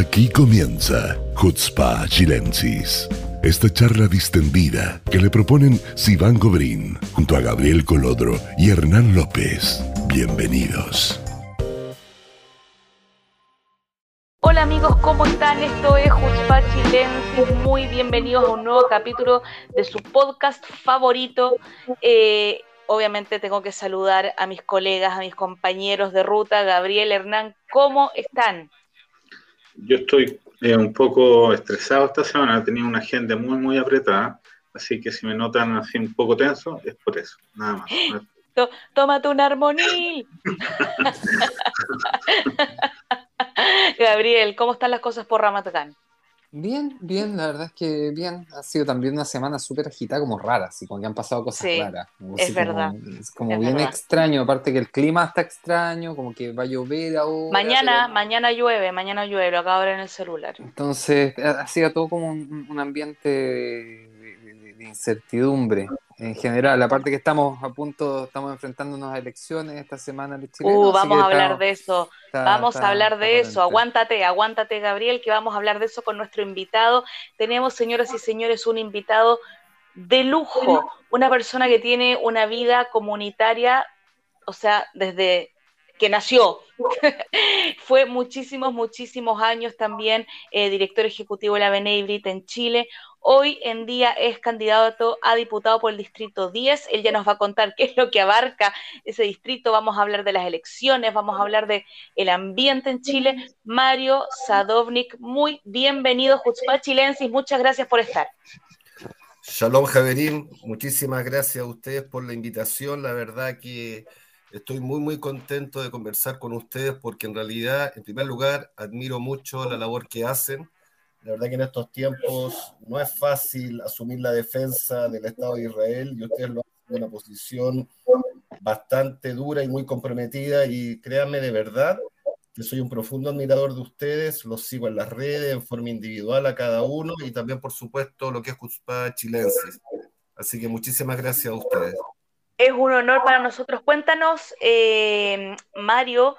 Aquí comienza Hutzpa Chilensis. Esta charla distendida que le proponen Sivan Gobrín junto a Gabriel Colodro y Hernán López. Bienvenidos. Hola amigos, ¿cómo están? Esto es Hutzpa Chilensis. Muy bienvenidos a un nuevo capítulo de su podcast favorito. Eh, obviamente tengo que saludar a mis colegas, a mis compañeros de ruta, Gabriel, Hernán, ¿cómo están? Yo estoy eh, un poco estresado esta semana, he tenido una agenda muy, muy apretada, así que si me notan así un poco tenso, es por eso, nada más. tómate un armonil. Gabriel, ¿cómo están las cosas por Ramatacán? Bien, bien, la verdad es que bien. Ha sido también una semana súper agitada, como rara, así como que han pasado cosas raras. es verdad. es como bien extraño, aparte que el clima está extraño, como que va a llover ahora. Mañana, mañana llueve, mañana llueve, lo acabo de ver en el celular. Entonces, ha sido todo como un, ambiente de incertidumbre en general, aparte que estamos a punto, estamos enfrentándonos a elecciones esta semana Uh, vamos a hablar de eso, vamos a hablar de eso, aguántate, aguántate Gabriel, que vamos a hablar de eso con nuestro invitado. Tenemos, señoras y señores, un invitado de lujo, una persona que tiene una vida comunitaria, o sea, desde que nació. Fue muchísimos, muchísimos años también eh, director ejecutivo de la Beneibrit en Chile. Hoy en día es candidato a diputado por el Distrito 10. Él ya nos va a contar qué es lo que abarca ese distrito. Vamos a hablar de las elecciones, vamos a hablar de el ambiente en Chile. Mario Sadovnik, muy bienvenido, Jutzpah Chilensis. Muchas gracias por estar. Shalom, Javerín. Muchísimas gracias a ustedes por la invitación. La verdad que Estoy muy, muy contento de conversar con ustedes porque en realidad, en primer lugar, admiro mucho la labor que hacen. La verdad que en estos tiempos no es fácil asumir la defensa del Estado de Israel y ustedes lo hacen en una posición bastante dura y muy comprometida y créanme de verdad que soy un profundo admirador de ustedes, los sigo en las redes, en forma individual a cada uno y también, por supuesto, lo que es Cuspa Chilensis. Así que muchísimas gracias a ustedes. Es un honor para nosotros. Cuéntanos, eh, Mario,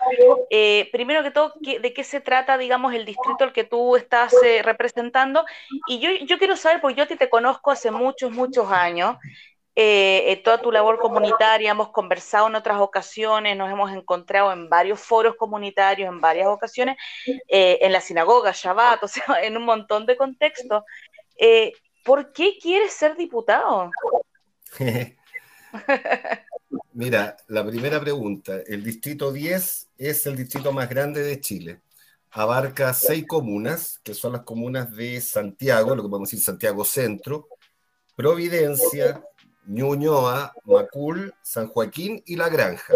eh, primero que todo, de qué se trata, digamos, el distrito al que tú estás eh, representando. Y yo, yo quiero saber, porque yo te conozco hace muchos, muchos años, toda tu labor comunitaria, hemos conversado en otras ocasiones, nos hemos encontrado en varios foros comunitarios, en varias ocasiones, en la sinagoga, Shabbat, o sea, en un montón de contextos. ¿Por qué quieres ser diputado? Mira, la primera pregunta. El distrito 10 es el distrito más grande de Chile. Abarca seis comunas, que son las comunas de Santiago, lo que podemos decir Santiago Centro, Providencia, Ñuñoa, Macul, San Joaquín y La Granja.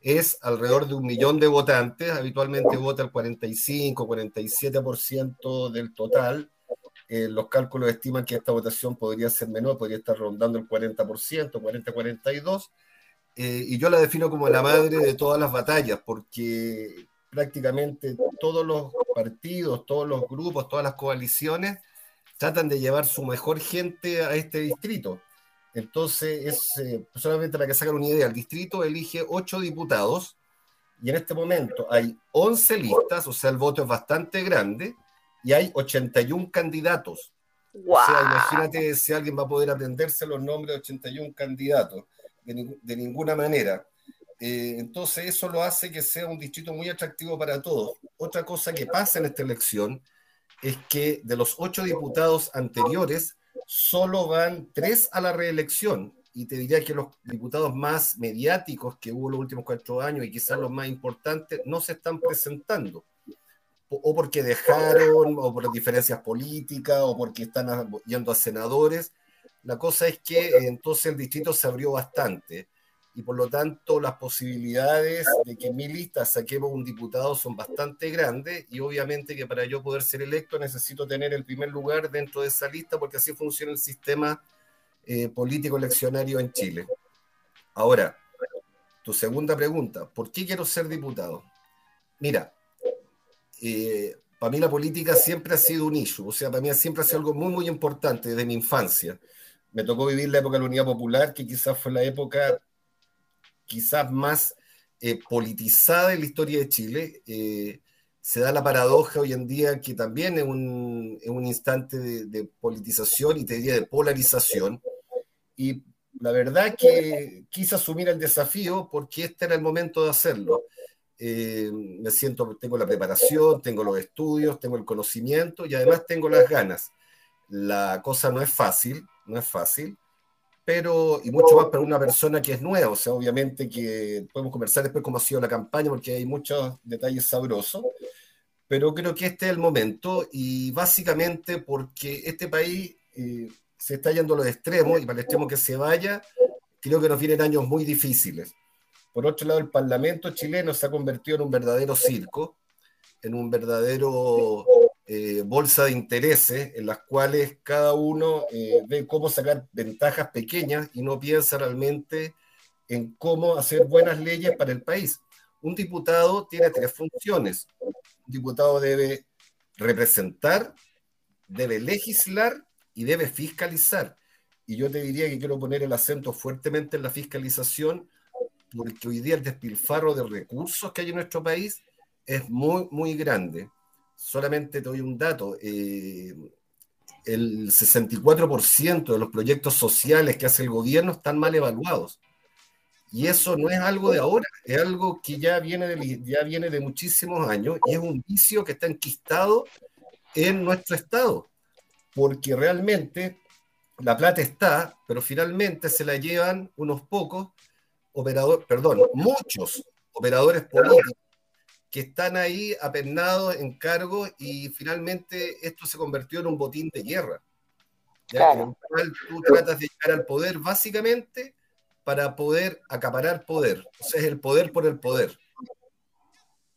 Es alrededor de un millón de votantes, habitualmente vota el 45, 47% del total, eh, los cálculos estiman que esta votación podría ser menor, podría estar rondando el 40%, 40-42%, eh, y yo la defino como la madre de todas las batallas, porque prácticamente todos los partidos, todos los grupos, todas las coaliciones tratan de llevar su mejor gente a este distrito. Entonces, es eh, solamente para que hagan una idea, el distrito elige ocho diputados y en este momento hay 11 listas, o sea, el voto es bastante grande, y hay 81 candidatos. O sea, imagínate si alguien va a poder aprenderse los nombres de 81 candidatos, de, ninguna manera. Eh, entonces eso lo hace que sea un distrito muy atractivo para todos. Otra cosa que pasa en esta elección es que de los ocho diputados anteriores, solo van tres a la reelección. Y te diría que los diputados más mediáticos que hubo los últimos cuatro años y quizás los más importantes no se están presentando o porque dejaron, o por diferencias políticas, o porque están yendo a senadores. La cosa es que entonces el distrito se abrió bastante y por lo tanto las posibilidades de que en mi lista saquemos un diputado son bastante grandes y obviamente que para yo poder ser electo necesito tener el primer lugar dentro de esa lista porque así funciona el sistema eh, político eleccionario en Chile. Ahora, tu segunda pregunta, ¿por qué quiero ser diputado? Mira, eh, para mí la política siempre ha sido un issue, o sea, para mí siempre ha sido algo muy, muy importante desde mi infancia. Me tocó vivir la época de la Unidad Popular, que quizás fue la época quizás más eh, politizada en la historia de Chile. Eh, se da la paradoja hoy en día que también es un, un instante de, politización y te diría de polarización. Y la verdad que quise asumir el desafío porque este era el momento de hacerlo. Eh, me siento, tengo la preparación, tengo los estudios, tengo el conocimiento y además tengo las ganas. La cosa no es fácil, no es fácil, pero, y mucho más para una persona que es nueva, o sea, obviamente que podemos conversar después cómo ha sido la campaña, porque hay muchos detalles sabrosos, pero creo que este es el momento, y básicamente porque este país eh, se está yendo a los extremos, y para el extremo que se vaya, creo que nos vienen años muy difíciles. Por otro lado, el Parlamento chileno se ha convertido en un verdadero circo, en un verdadero eh, bolsa de intereses en las cuales cada uno eh, ve cómo sacar ventajas pequeñas y no piensa realmente en cómo hacer buenas leyes para el país. Un diputado tiene tres funciones. Un diputado debe representar, debe legislar y debe fiscalizar. Y yo te diría que quiero poner el acento fuertemente en la fiscalización, porque hoy día el despilfarro de recursos que hay en nuestro país es muy, muy grande solamente te doy un dato, eh, el 64% de los proyectos sociales que hace el gobierno están mal evaluados. Y eso no es algo de ahora, es algo que ya viene de, ya viene de muchísimos años y es un vicio que está enquistado en nuestro Estado, porque realmente la plata está, pero finalmente se la llevan unos pocos operadores, perdón, muchos operadores políticos que están ahí apernados en cargo y finalmente esto se convirtió en un botín de guerra. ¿ya? El cual tú tratas de llegar al poder básicamente para poder acaparar poder. O sea, es el poder por el poder.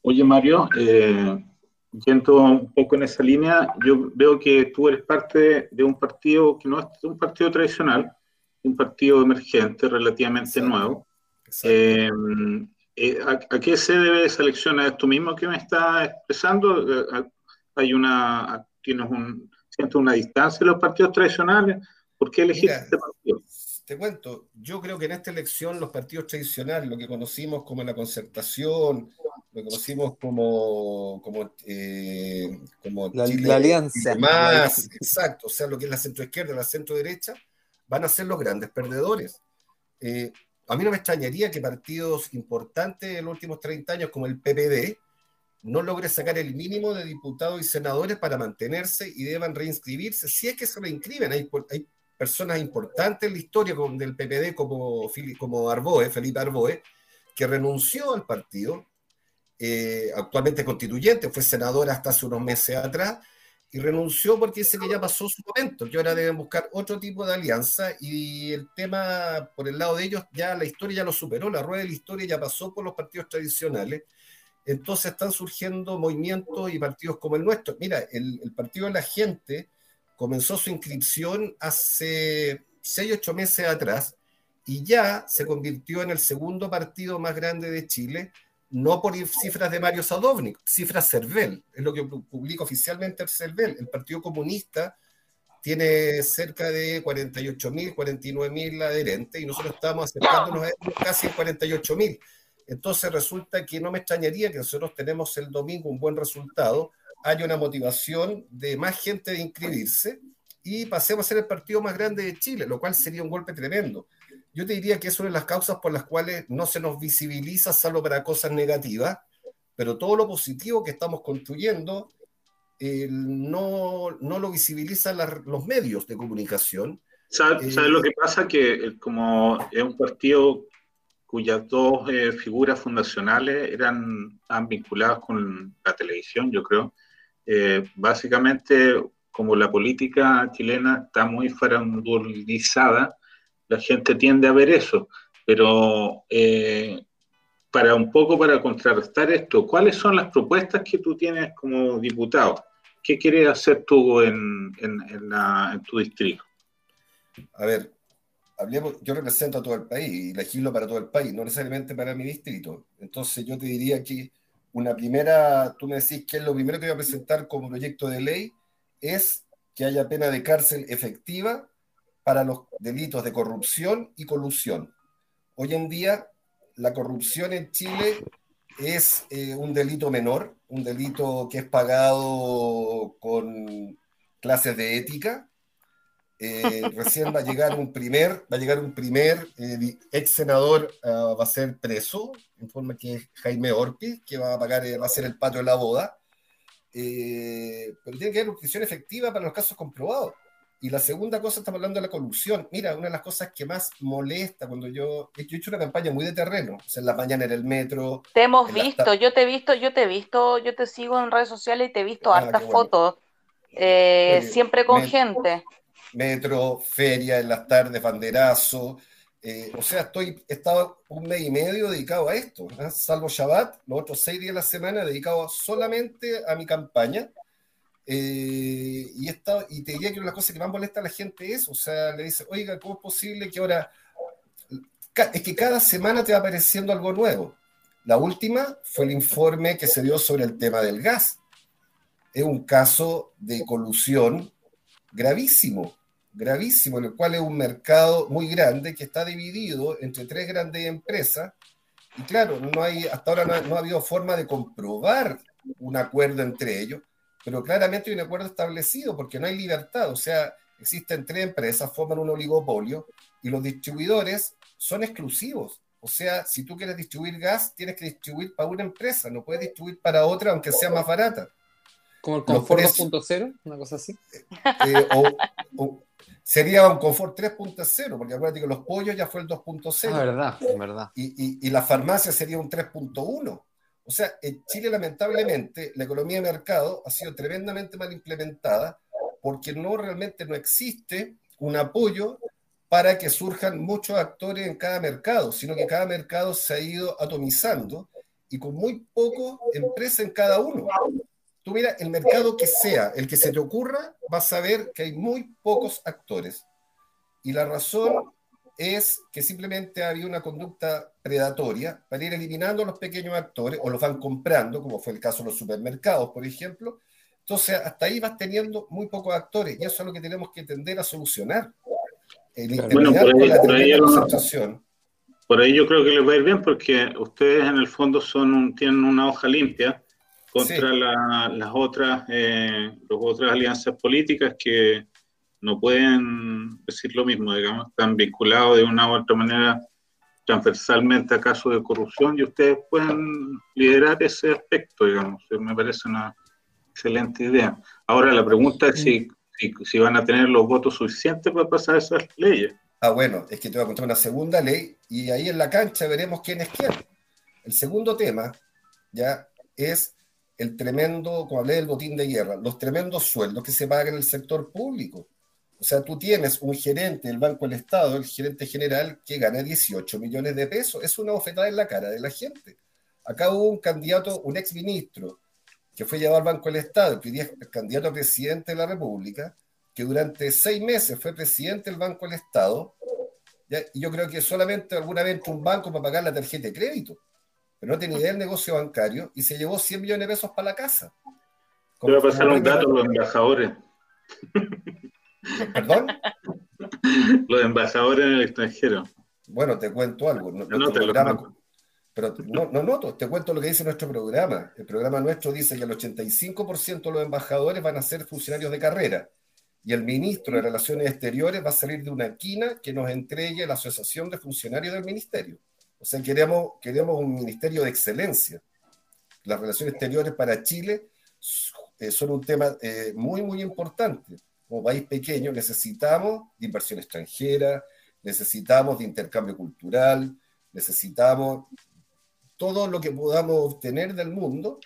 Oye, Mario, eh, yendo un poco en esa línea, yo veo que tú eres parte de un partido que no es un partido tradicional, un partido emergente relativamente nuevo. Eh, eh, ¿a, qué se debe esa elección? ¿A esto mismo que me está expresando? Eh, ¿Hay una, tienes un, una distancia de los partidos tradicionales? ¿Por qué elegiste este partido? Te cuento, yo creo que en esta elección los partidos tradicionales, lo que conocimos como la concertación, lo que conocimos como, como, eh, como la, alianza. Más, exacto, o sea, lo que es la centroizquierda, la centro derecha, van a ser los grandes perdedores. Eh, a mí no me extrañaría que partidos importantes en los últimos 30 años, como el PPD, no logre sacar el mínimo de diputados y senadores para mantenerse y deban reinscribirse, si es que se reinscriben. Hay, personas importantes en la historia del PPD como, como Arboe, Felipe Arboe, que renunció al partido, eh, actualmente constituyente, fue senador hasta hace unos meses atrás, y renunció porque dice que ya pasó su momento, que ahora deben buscar otro tipo de alianza y el tema por el lado de ellos ya la historia ya lo superó, la rueda de la historia ya pasó por los partidos tradicionales, entonces están surgiendo movimientos y partidos como el nuestro. Mira, el, el Partido de la Gente comenzó su inscripción hace 6, 8 meses atrás y ya se convirtió en el segundo partido más grande de Chile no por cifras de Mario Sadovnik, cifras CERVEL, es lo que publica oficialmente el CERVEL. El Partido Comunista tiene cerca de 48.000, 49.000 adherentes y nosotros estamos acercándonos a casi 48.000. Entonces resulta que no me extrañaría que nosotros tenemos el domingo un buen resultado, haya una motivación de más gente de inscribirse y pasemos a ser el partido más grande de Chile, lo cual sería un golpe tremendo yo te diría que es una de las causas por las cuales no se nos visibiliza salvo para cosas negativas, pero todo lo positivo que estamos construyendo eh, no, no, lo visibilizan los medios de comunicación. ¿Sabes sabe lo que pasa? Que eh, como es un partido cuyas dos eh, figuras fundacionales eran vinculadas con la televisión, yo creo, básicamente como la política chilena está muy farandulizada, la gente tiende a ver eso, pero eh, para un poco para contrarrestar esto, ¿cuáles son las propuestas que tú tienes como diputado? ¿Qué quieres hacer tú en, tu distrito? A ver, yo represento a todo el país y legislo para todo el país, no necesariamente para mi distrito. Entonces yo te diría que una primera, tú me decís que lo primero que voy a presentar como proyecto de ley es que haya pena de cárcel efectiva para los delitos de corrupción y colusión. Hoy en día, la corrupción en Chile es eh, un delito menor, un delito que es pagado con clases de ética. Eh, recién va a llegar un primer, va a llegar un primer eh, ex senador, ah, va a ser preso, en forma que es Jaime Orpi, que va a pagar, va a ser el patio de la boda. pero tiene que haber prisión efectiva para los casos comprobados. Y la segunda cosa, estamos hablando de la corrupción. Mira, una de las cosas que más molesta cuando yo, yo he hecho una campaña muy de terreno, o sea, en la mañana en el metro. Te hemos visto, yo te he visto, yo te he visto, yo te sigo en redes sociales y te he visto ah, hartas fotos, eh, siempre con gente. Metro, feria en las tardes, banderazo. Eh, o sea, estoy, he estado un mes y medio dedicado a esto, ¿eh? salvo Shabbat, los otros seis días de la semana dedicado solamente a mi campaña eh, y, esta, y te diría que una cosas que más molesta a la gente es, o sea, le dice, oiga, ¿cómo es posible que ahora... Es que cada semana te va apareciendo algo nuevo. La última fue el informe que se dio sobre el tema del gas. Es un caso de colusión gravísimo, gravísimo, en el cual es un mercado muy grande que está dividido entre tres grandes empresas. Y claro, no hay, hasta ahora no, no ha habido forma de comprobar un acuerdo entre ellos pero claramente hay un acuerdo establecido porque no hay libertad, o sea, existen tres empresas, forman un oligopolio y los distribuidores son exclusivos. O sea, si tú quieres distribuir gas, tienes que distribuir para una empresa, no puedes distribuir para otra aunque sea más barata. ¿Como el Confort 2.0? Una cosa así. Eh, o, sería un Confort 3.0, porque acuérdate que los pollos ya fue el 2.0. Ah, verdad, verdad. Y, y la farmacia sería un 3.1. O sea, en Chile lamentablemente la economía de mercado ha sido tremendamente mal implementada porque no realmente no existe un apoyo para que surjan muchos actores en cada mercado, sino que cada mercado se ha ido atomizando y con muy poco empresa en cada uno. Tú mira, el mercado que sea, el que se te ocurra, vas a ver que hay muy pocos actores. Y la razón es que simplemente había una conducta predatoria para ir eliminando a los pequeños actores o los van comprando, como fue el caso de los supermercados, por ejemplo. Entonces, hasta ahí vas teniendo muy pocos actores y eso es lo que tenemos que tender a solucionar. bueno, por ahí, por ahí, yo creo que les va a ir bien porque ustedes en el fondo son tienen una hoja limpia contra las otras, eh, las otras alianzas políticas que no pueden decir lo mismo, digamos, están vinculados de una u otra manera transversalmente a casos de corrupción y ustedes pueden liderar ese aspecto, digamos, me parece una excelente idea. Ahora la pregunta es si, si, van a tener los votos suficientes para pasar esas leyes. Ah, bueno, es que te voy a contar una segunda ley y ahí en la cancha veremos quién es quién. El segundo tema ya es el tremendo, como hablé del botín de guerra, los tremendos sueldos que se pagan en el sector público. O sea, tú tienes un gerente del Banco del Estado, el gerente general, que gana 18 millones de pesos. Es una bofetada en la cara de la gente. Acá hubo un candidato, un ex ministro, que fue llevado al Banco del Estado, el candidato a presidente de la República, que durante seis meses fue presidente del Banco del Estado, y yo creo que solamente alguna vez un banco para pagar la tarjeta de crédito, pero no tenía idea del negocio bancario y se llevó 100 millones de pesos para la casa. Voy a pasar un dato a los embajadores. ¿Perdón? Los embajadores en el extranjero. Bueno, te cuento algo. No, pero no, no noto, te cuento lo que dice nuestro programa. El programa nuestro dice que el 85% de los embajadores van a ser funcionarios de carrera y el ministro de Relaciones Exteriores va a salir de una quina que nos entregue la Asociación de Funcionarios del Ministerio. O sea, queremos, queremos un ministerio de excelencia. Las relaciones exteriores para Chile eh, son un tema eh, muy, muy importante como país pequeño necesitamos inversión extranjera, necesitamos de intercambio cultural, necesitamos todo lo que podamos obtener del mundo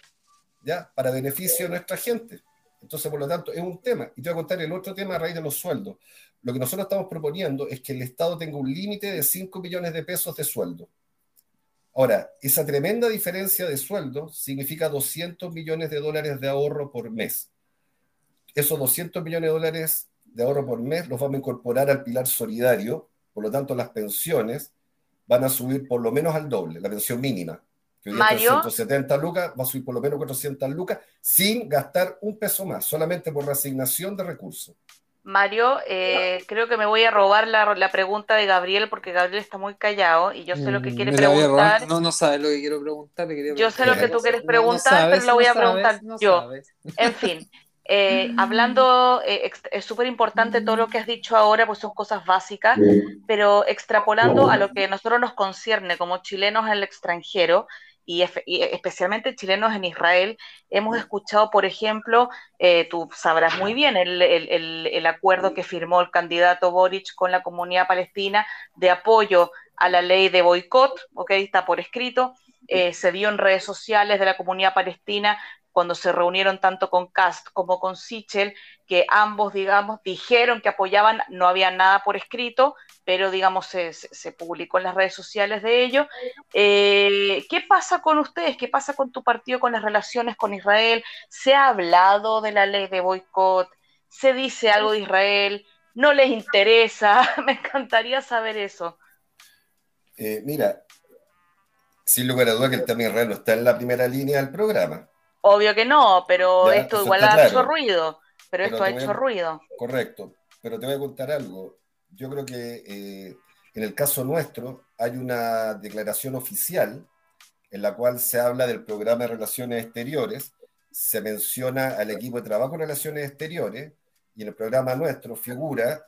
ya para beneficio de nuestra gente. Entonces, por lo tanto, es un tema. Y te voy a contar el otro tema a raíz de los sueldos. Lo que nosotros estamos proponiendo es que el Estado tenga un límite de 5 millones de pesos de sueldo. Ahora, esa tremenda diferencia de sueldo significa 200 millones de dólares de ahorro por mes esos 200 millones de dólares de ahorro por mes los vamos a incorporar al pilar solidario, por lo tanto las pensiones van a subir por lo menos al doble, la pensión mínima, que hoy está 170 lucas, va a subir por lo menos 400 lucas, sin gastar un peso más, solamente por reasignación de recursos. Mario, eh, creo que me voy a robar la, pregunta de Gabriel porque Gabriel está muy callado y yo sé lo que mm, quiere preguntar. No, no sabe lo que quiero preguntar. yo sé lo que tú quieres preguntar, pero lo voy a preguntar yo. En fin, eh, hablando, eh, es súper importante todo lo que has dicho ahora, pues son cosas básicas, pero extrapolando a lo que a nosotros nos concierne como chilenos en el extranjero, y, especialmente chilenos en Israel, hemos escuchado, por ejemplo, eh, tú sabrás muy bien el, acuerdo que firmó el candidato Boric con la comunidad palestina de apoyo a la ley de boicot, ok, está por escrito, se dio en redes sociales de la comunidad palestina cuando se reunieron tanto con Cast como con Sichel, que ambos, digamos, dijeron que apoyaban, no había nada por escrito, pero, digamos, se, publicó en las redes sociales de ello. Eh, ¿Qué pasa con ustedes? ¿Qué pasa con tu partido con las relaciones con Israel? ¿Se ha hablado de la ley de boicot? ¿Se dice algo de Israel? ¿No les interesa? Me encantaría saber eso. Eh, mira, sin lugar a duda que el tema Israel no está en la primera línea del programa. Obvio que no, pero esto igual ha hecho ruido. Pero, esto ha hecho ruido. Correcto. Pero te voy a contar algo. Yo creo que eh, en el caso nuestro hay una declaración oficial en la cual se habla del programa de relaciones exteriores, se menciona al equipo de trabajo en relaciones exteriores y en el programa nuestro figura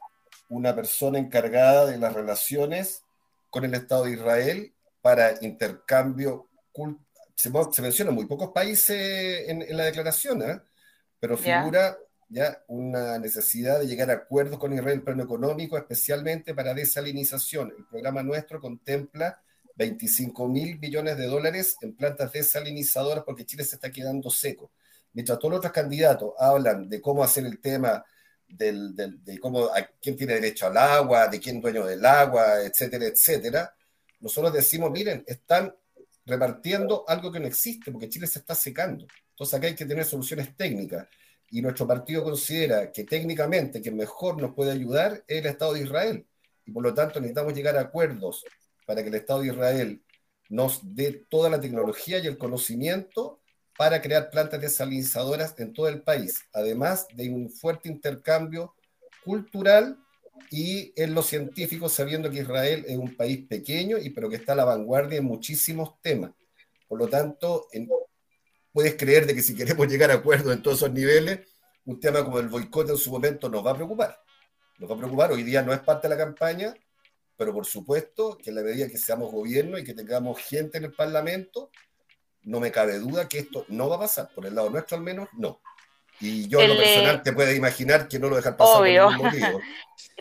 una persona encargada de las relaciones con el Estado de Israel para intercambio cultural se, menciona muy pocos países en, la declaración, ¿eh? pero figura ya una necesidad de llegar a acuerdos con Israel en plano económico, especialmente para desalinización. El programa nuestro contempla 25 mil millones de dólares en plantas desalinizadoras porque Chile se está quedando seco. Mientras todos los otros candidatos hablan de cómo hacer el tema del, de cómo, a quién tiene derecho al agua, de quién dueño del agua, etcétera, etcétera, nosotros decimos, miren, están repartiendo algo que no existe, porque Chile se está secando. Entonces acá hay que tener soluciones técnicas. Y nuestro partido considera que técnicamente quien mejor nos puede ayudar es el Estado de Israel. Y por lo tanto necesitamos llegar a acuerdos para que el Estado de Israel nos dé toda la tecnología y el conocimiento para crear plantas desalinizadoras en todo el país, además de un fuerte intercambio cultural y en los científicos sabiendo que Israel es un país pequeño y pero que está a la vanguardia en muchísimos temas. Por lo tanto, puedes creer de que si queremos llegar a acuerdos en todos esos niveles, un tema como el boicot en su momento nos va a preocupar. Nos va a preocupar. Hoy día no es parte de la campaña, pero por supuesto que en la medida que seamos gobierno y que tengamos gente en el Parlamento, no me cabe duda que esto no va a pasar. Por el lado nuestro al menos, no. Y yo en lo personal te puedes imaginar que no lo dejan pasar Obvio.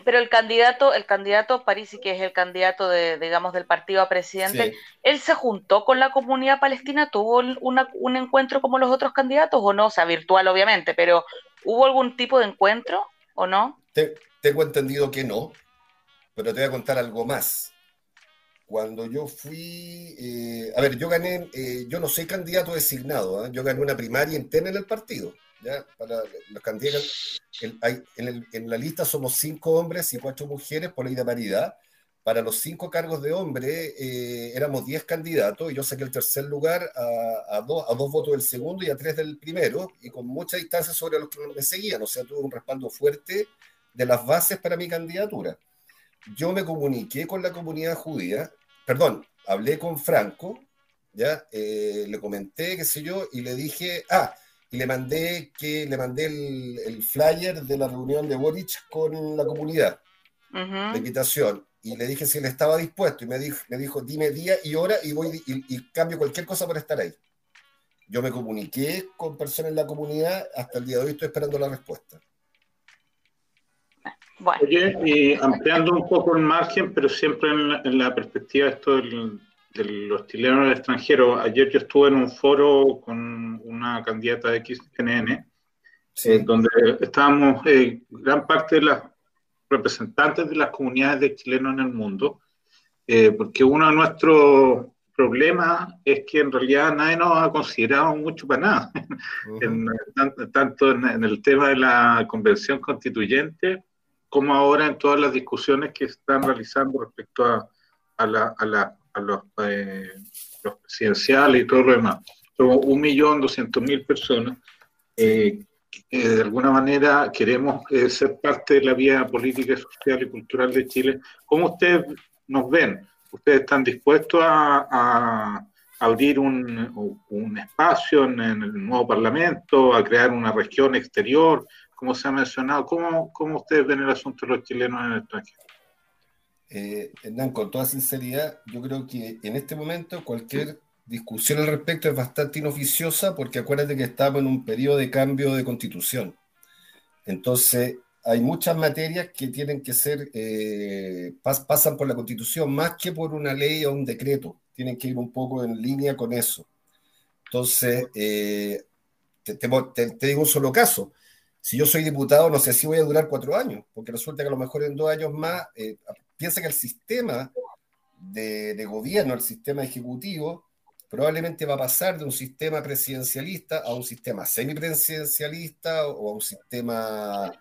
Pero el candidato, el candidato Parisi, que es el candidato de, digamos, del partido a presidente, él se juntó con la comunidad palestina, tuvo un encuentro como los otros candidatos o no, o sea, virtual obviamente, pero ¿hubo algún tipo de encuentro o no? tengo entendido que no, pero te voy a contar algo más. Cuando yo fui, eh, a ver, yo gané, eh, yo no soy candidato designado, ¿eh? yo gané una primaria interna en el partido ¿ya? Para los candidatos, en, la lista somos cinco hombres y cuatro mujeres por ley de paridad. Para los cinco cargos de hombre eh, éramos diez candidatos y yo saqué el tercer lugar a, a, dos votos del segundo y a tres del primero y con mucha distancia sobre los que me seguían. O sea, tuve un respaldo fuerte de las bases para mi candidatura. Yo me comuniqué con la comunidad judía, perdón, hablé con Franco, ya eh, le comenté, qué sé yo, y le dije, ah, y le mandé que le mandé el, flyer de la reunión de Boric con la comunidad, la invitación, y le dije si él estaba dispuesto, y me dijo, me dijo dime día y hora y voy y, cambio cualquier cosa para estar ahí. Yo me comuniqué con personas en la comunidad, hasta el día de hoy estoy esperando la respuesta. Oye, y ampliando un poco el margen, pero siempre en la, perspectiva de esto del, de los chilenos del extranjero. Ayer yo estuve en un foro con una candidata de XNN, eh, donde estábamos eh, gran parte de las representantes de las comunidades de chilenos en el mundo, eh, porque uno de nuestros problemas es que en realidad nadie nos ha considerado mucho para nada, tanto, en, el tema de la convención constituyente como ahora en todas las discusiones que están realizando respecto a, a la, a la a los, eh, presidenciales y todo lo demás. Son 1.200.000 personas. Eh, de alguna manera queremos ser parte de la vía política, social y cultural de Chile. ¿Cómo ustedes nos ven? ¿Ustedes están dispuestos a, abrir un, espacio en, el nuevo Parlamento, a crear una región exterior, como se ha mencionado? ¿Cómo, cómo ustedes ven el asunto de los chilenos en el extranjero? Eh, Hernán, con toda sinceridad, yo creo que en este momento cualquier discusión al respecto es bastante inoficiosa porque acuérdate que estamos en un periodo de cambio de constitución. Entonces, hay muchas materias que tienen que ser, eh, pasan por la constitución más que por una ley o un decreto. Tienen que ir un poco en línea con eso. Entonces, eh, te, digo un solo caso. Si yo soy diputado, no sé si voy a durar cuatro años, porque resulta que a lo mejor en dos años más, eh, piensa que el sistema de, de gobierno, el sistema ejecutivo, probablemente va a pasar de un sistema presidencialista a un sistema semipresidencialista o a un sistema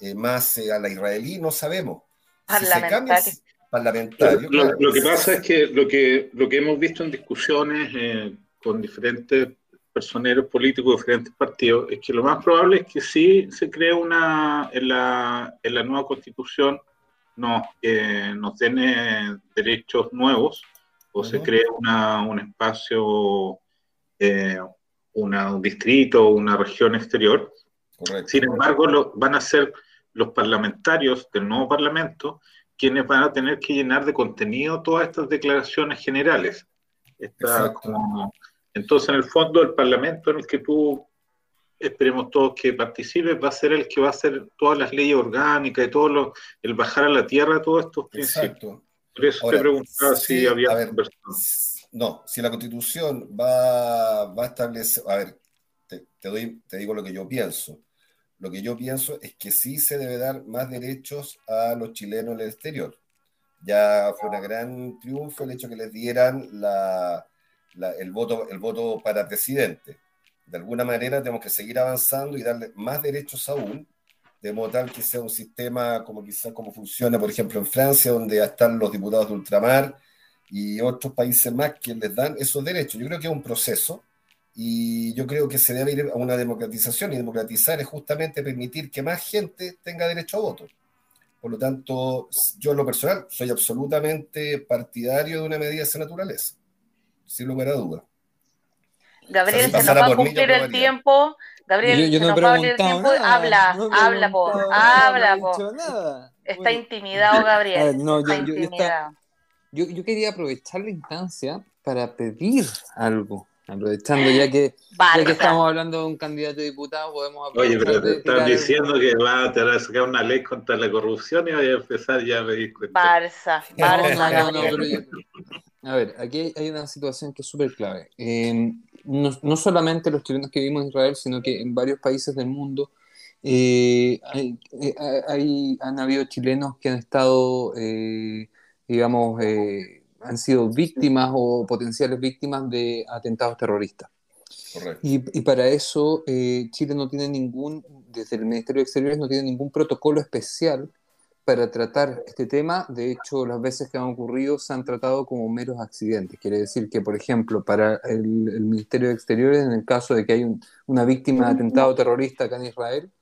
eh, más eh, a la israelí, no sabemos. Parlamentario. parlamentario. Lo, que pasa es que lo que, lo que hemos visto en discusiones eh, con diferentes personeros políticos de diferentes partidos es que lo más probable es que sí se cree una, en la, en la nueva constitución, nos, nos den derechos nuevos o se cree una, un espacio, una, un distrito, una región exterior. Sin embargo, lo, van a ser los parlamentarios del nuevo Parlamento quienes van a tener que llenar de contenido todas estas declaraciones generales. entonces, en el fondo, el Parlamento en el que tú esperemos todos que participes va a ser el que va a hacer todas las leyes orgánicas y todo lo, el bajar a la tierra todos estos principios. Por eso te preguntaba si había No, si la Constitución va, va a establecer, a ver, te, doy, te digo lo que yo pienso. Lo que yo pienso es que sí se debe dar más derechos a los chilenos en el exterior. Ya fue un gran triunfo el hecho que les dieran el, voto, el voto para presidente. De alguna manera tenemos que seguir avanzando y darle más derechos aún, de modo tal que sea un sistema como quizás como funciona, por ejemplo, en Francia, donde están los diputados de ultramar y otros países más que les dan esos derechos. Yo creo que es un proceso y yo creo que se debe ir a una democratización y democratizar es justamente permitir que más gente tenga derecho a voto. Por lo tanto, yo en lo personal soy absolutamente partidario de una medida de esa naturaleza, sin lugar a duda. Gabriel, se nos va a cumplir el tiempo. Gabriel, yo, no se nos va a el tiempo. habla, habla, po, habla, po. Está intimidado, Gabriel. no, está yo, intimidado. yo quería aprovechar la instancia para pedir algo Aprovechando ya que, ya que estamos hablando de un candidato a diputado, podemos Oye, pero te están diciendo que va a sacar una ley contra la corrupción y vaya a empezar ya a pedir Barça, Barça. No, no, a ver, aquí hay una situación que es súper clave. no, no, solamente los chilenos que vivimos en Israel, sino que en varios países del mundo eh, hay, eh, hay, han habido chilenos que han estado, eh, digamos, han sido víctimas o potenciales víctimas de atentados terroristas. Y, y, para eso Chile no tiene ningún, desde el Ministerio de Exteriores no tiene ningún protocolo especial para tratar este tema. De hecho, las veces que han ocurrido se han tratado como meros accidentes. Quiere decir que, por ejemplo, para el, Ministerio de Exteriores, en el caso de que hay una víctima de atentado terrorista acá en Israel,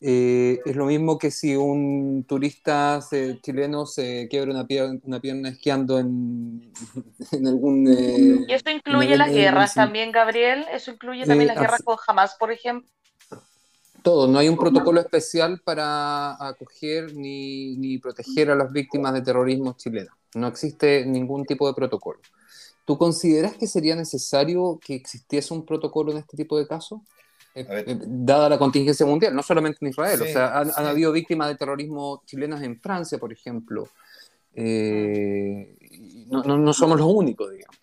eh, es lo mismo que si un turista chileno se quiebra una pierna, una pierna esquiando en, algún... Eh, ¿Y eso incluye las guerras también, Gabriel? ¿Eso incluye también las guerras con Hamas, por ejemplo? Todo, no hay un protocolo especial para acoger ni, ni proteger a las víctimas de terrorismo chileno. No existe ningún tipo de protocolo. ¿Tú consideras que sería necesario que existiese un protocolo en este tipo de casos? Eh, eh, dada la contingencia mundial, no solamente en Israel, o sea, han, habido víctimas de terrorismo chilenas en Francia, por ejemplo. Eh, no, no, somos los únicos, digamos.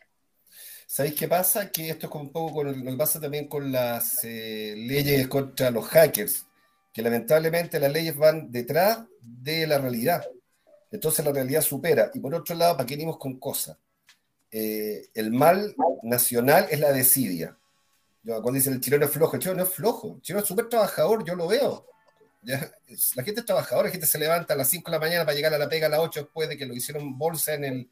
¿Sabéis qué pasa? Que esto es un poco con lo que pasa también con las leyes contra los hackers, que lamentablemente las leyes van detrás de la realidad. Entonces la realidad supera. Y por otro lado, ¿para qué venimos con cosas? el mal nacional es la desidia cuando dicen el chileno es flojo, el chileno no es flojo, el chileno es súper trabajador, yo lo veo. La gente es trabajadora, la gente se levanta a las 5 de la mañana para llegar a la pega a las 8 después de que lo hicieron bolsa en el,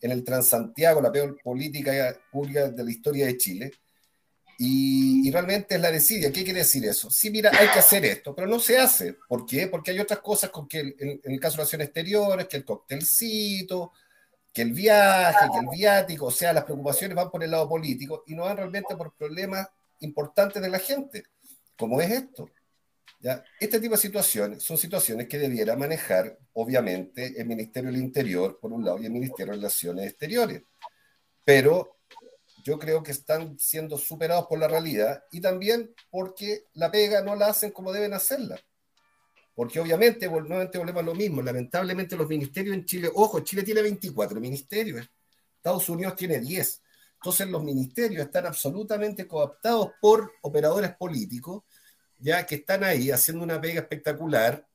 en el Transantiago, la peor política pública de la historia de Chile. Y, realmente es la desidia. ¿Qué quiere decir eso? Sí, mira, hay que hacer esto, pero no se hace. ¿Por qué? Porque hay otras cosas con que en, el caso de relaciones exteriores, que el coctelcito, que el viaje, que el viático, o sea, las preocupaciones van por el lado político y no van realmente por problemas importantes de la gente, como es esto. ¿Ya? Este tipo de situaciones son situaciones que debiera manejar, obviamente, el Ministerio del Interior, por un lado, y el Ministerio de Relaciones Exteriores. Pero yo creo que están siendo superados por la realidad y también porque la pega no la hacen como deben hacerla. Porque obviamente, nuevamente volvemos a lo mismo, lamentablemente los ministerios en Chile, ojo, Chile tiene 24 ministerios, Estados Unidos tiene 10. Entonces los ministerios están absolutamente cooptados por operadores políticos, ya que están ahí haciendo una pega espectacular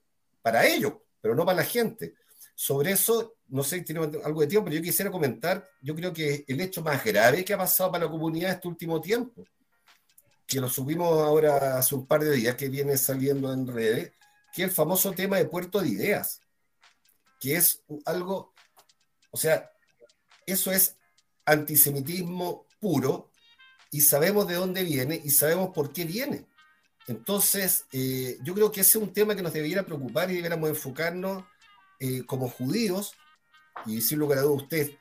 para ellos, pero no para la gente. Sobre eso, no sé si tiene algo de tiempo, pero yo quisiera comentar, yo creo que el hecho más grave que ha pasado para la comunidad este último tiempo, que lo subimos ahora hace un par de días, que viene saliendo en redes, que es el famoso tema de puerto de ideas, que es algo, o sea, eso es antisemitismo puro y sabemos de dónde viene y sabemos por qué viene. Entonces, eh, yo creo que ese es un tema que nos debiera preocupar y debiéramos enfocarnos eh, como judíos, y sin lugar a usted,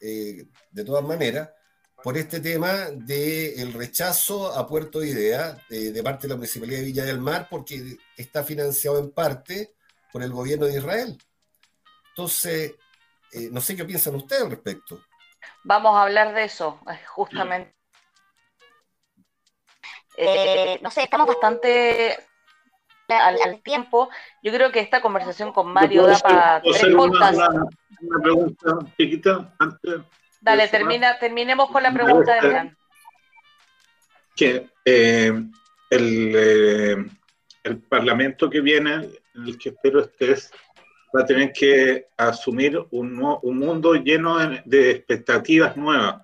eh, de todas maneras, por este tema del rechazo a Puerto Idea de parte de la Municipalidad de Villa del Mar, porque está financiado en parte por el gobierno de Israel. Entonces, no sé qué piensan ustedes al respecto. Vamos a hablar de eso, justamente. No sé, estamos bastante al, tiempo. Yo creo que esta conversación con Mario da para tres podcasts. Una, pregunta chiquita antes. Dale, termina, terminemos con la pregunta de Adrián. Que eh, el, eh, el Parlamento que viene, en el que espero estés, va a tener que asumir un, un mundo lleno de, expectativas nuevas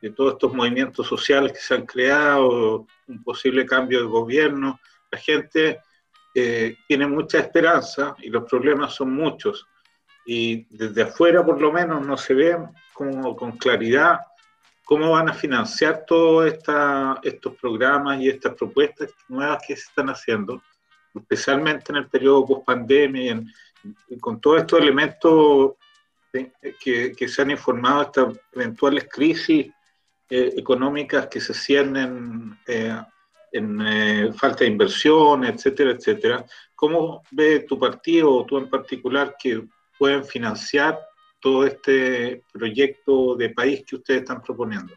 de todos estos movimientos sociales que se han creado, un posible cambio de gobierno. La gente eh, tiene mucha esperanza y los problemas son muchos. Y desde afuera, por lo menos, no se ve como, con claridad cómo van a financiar todos estos programas y estas propuestas nuevas que se están haciendo, especialmente en el periodo post-pandemia y, con todos estos elementos que, que, se han informado, estas eventuales crisis eh, económicas que se ciernen eh, en eh, falta de inversión, etcétera, etcétera. ¿Cómo ve tu partido o tú en particular que pueden financiar todo este proyecto de país que ustedes están proponiendo?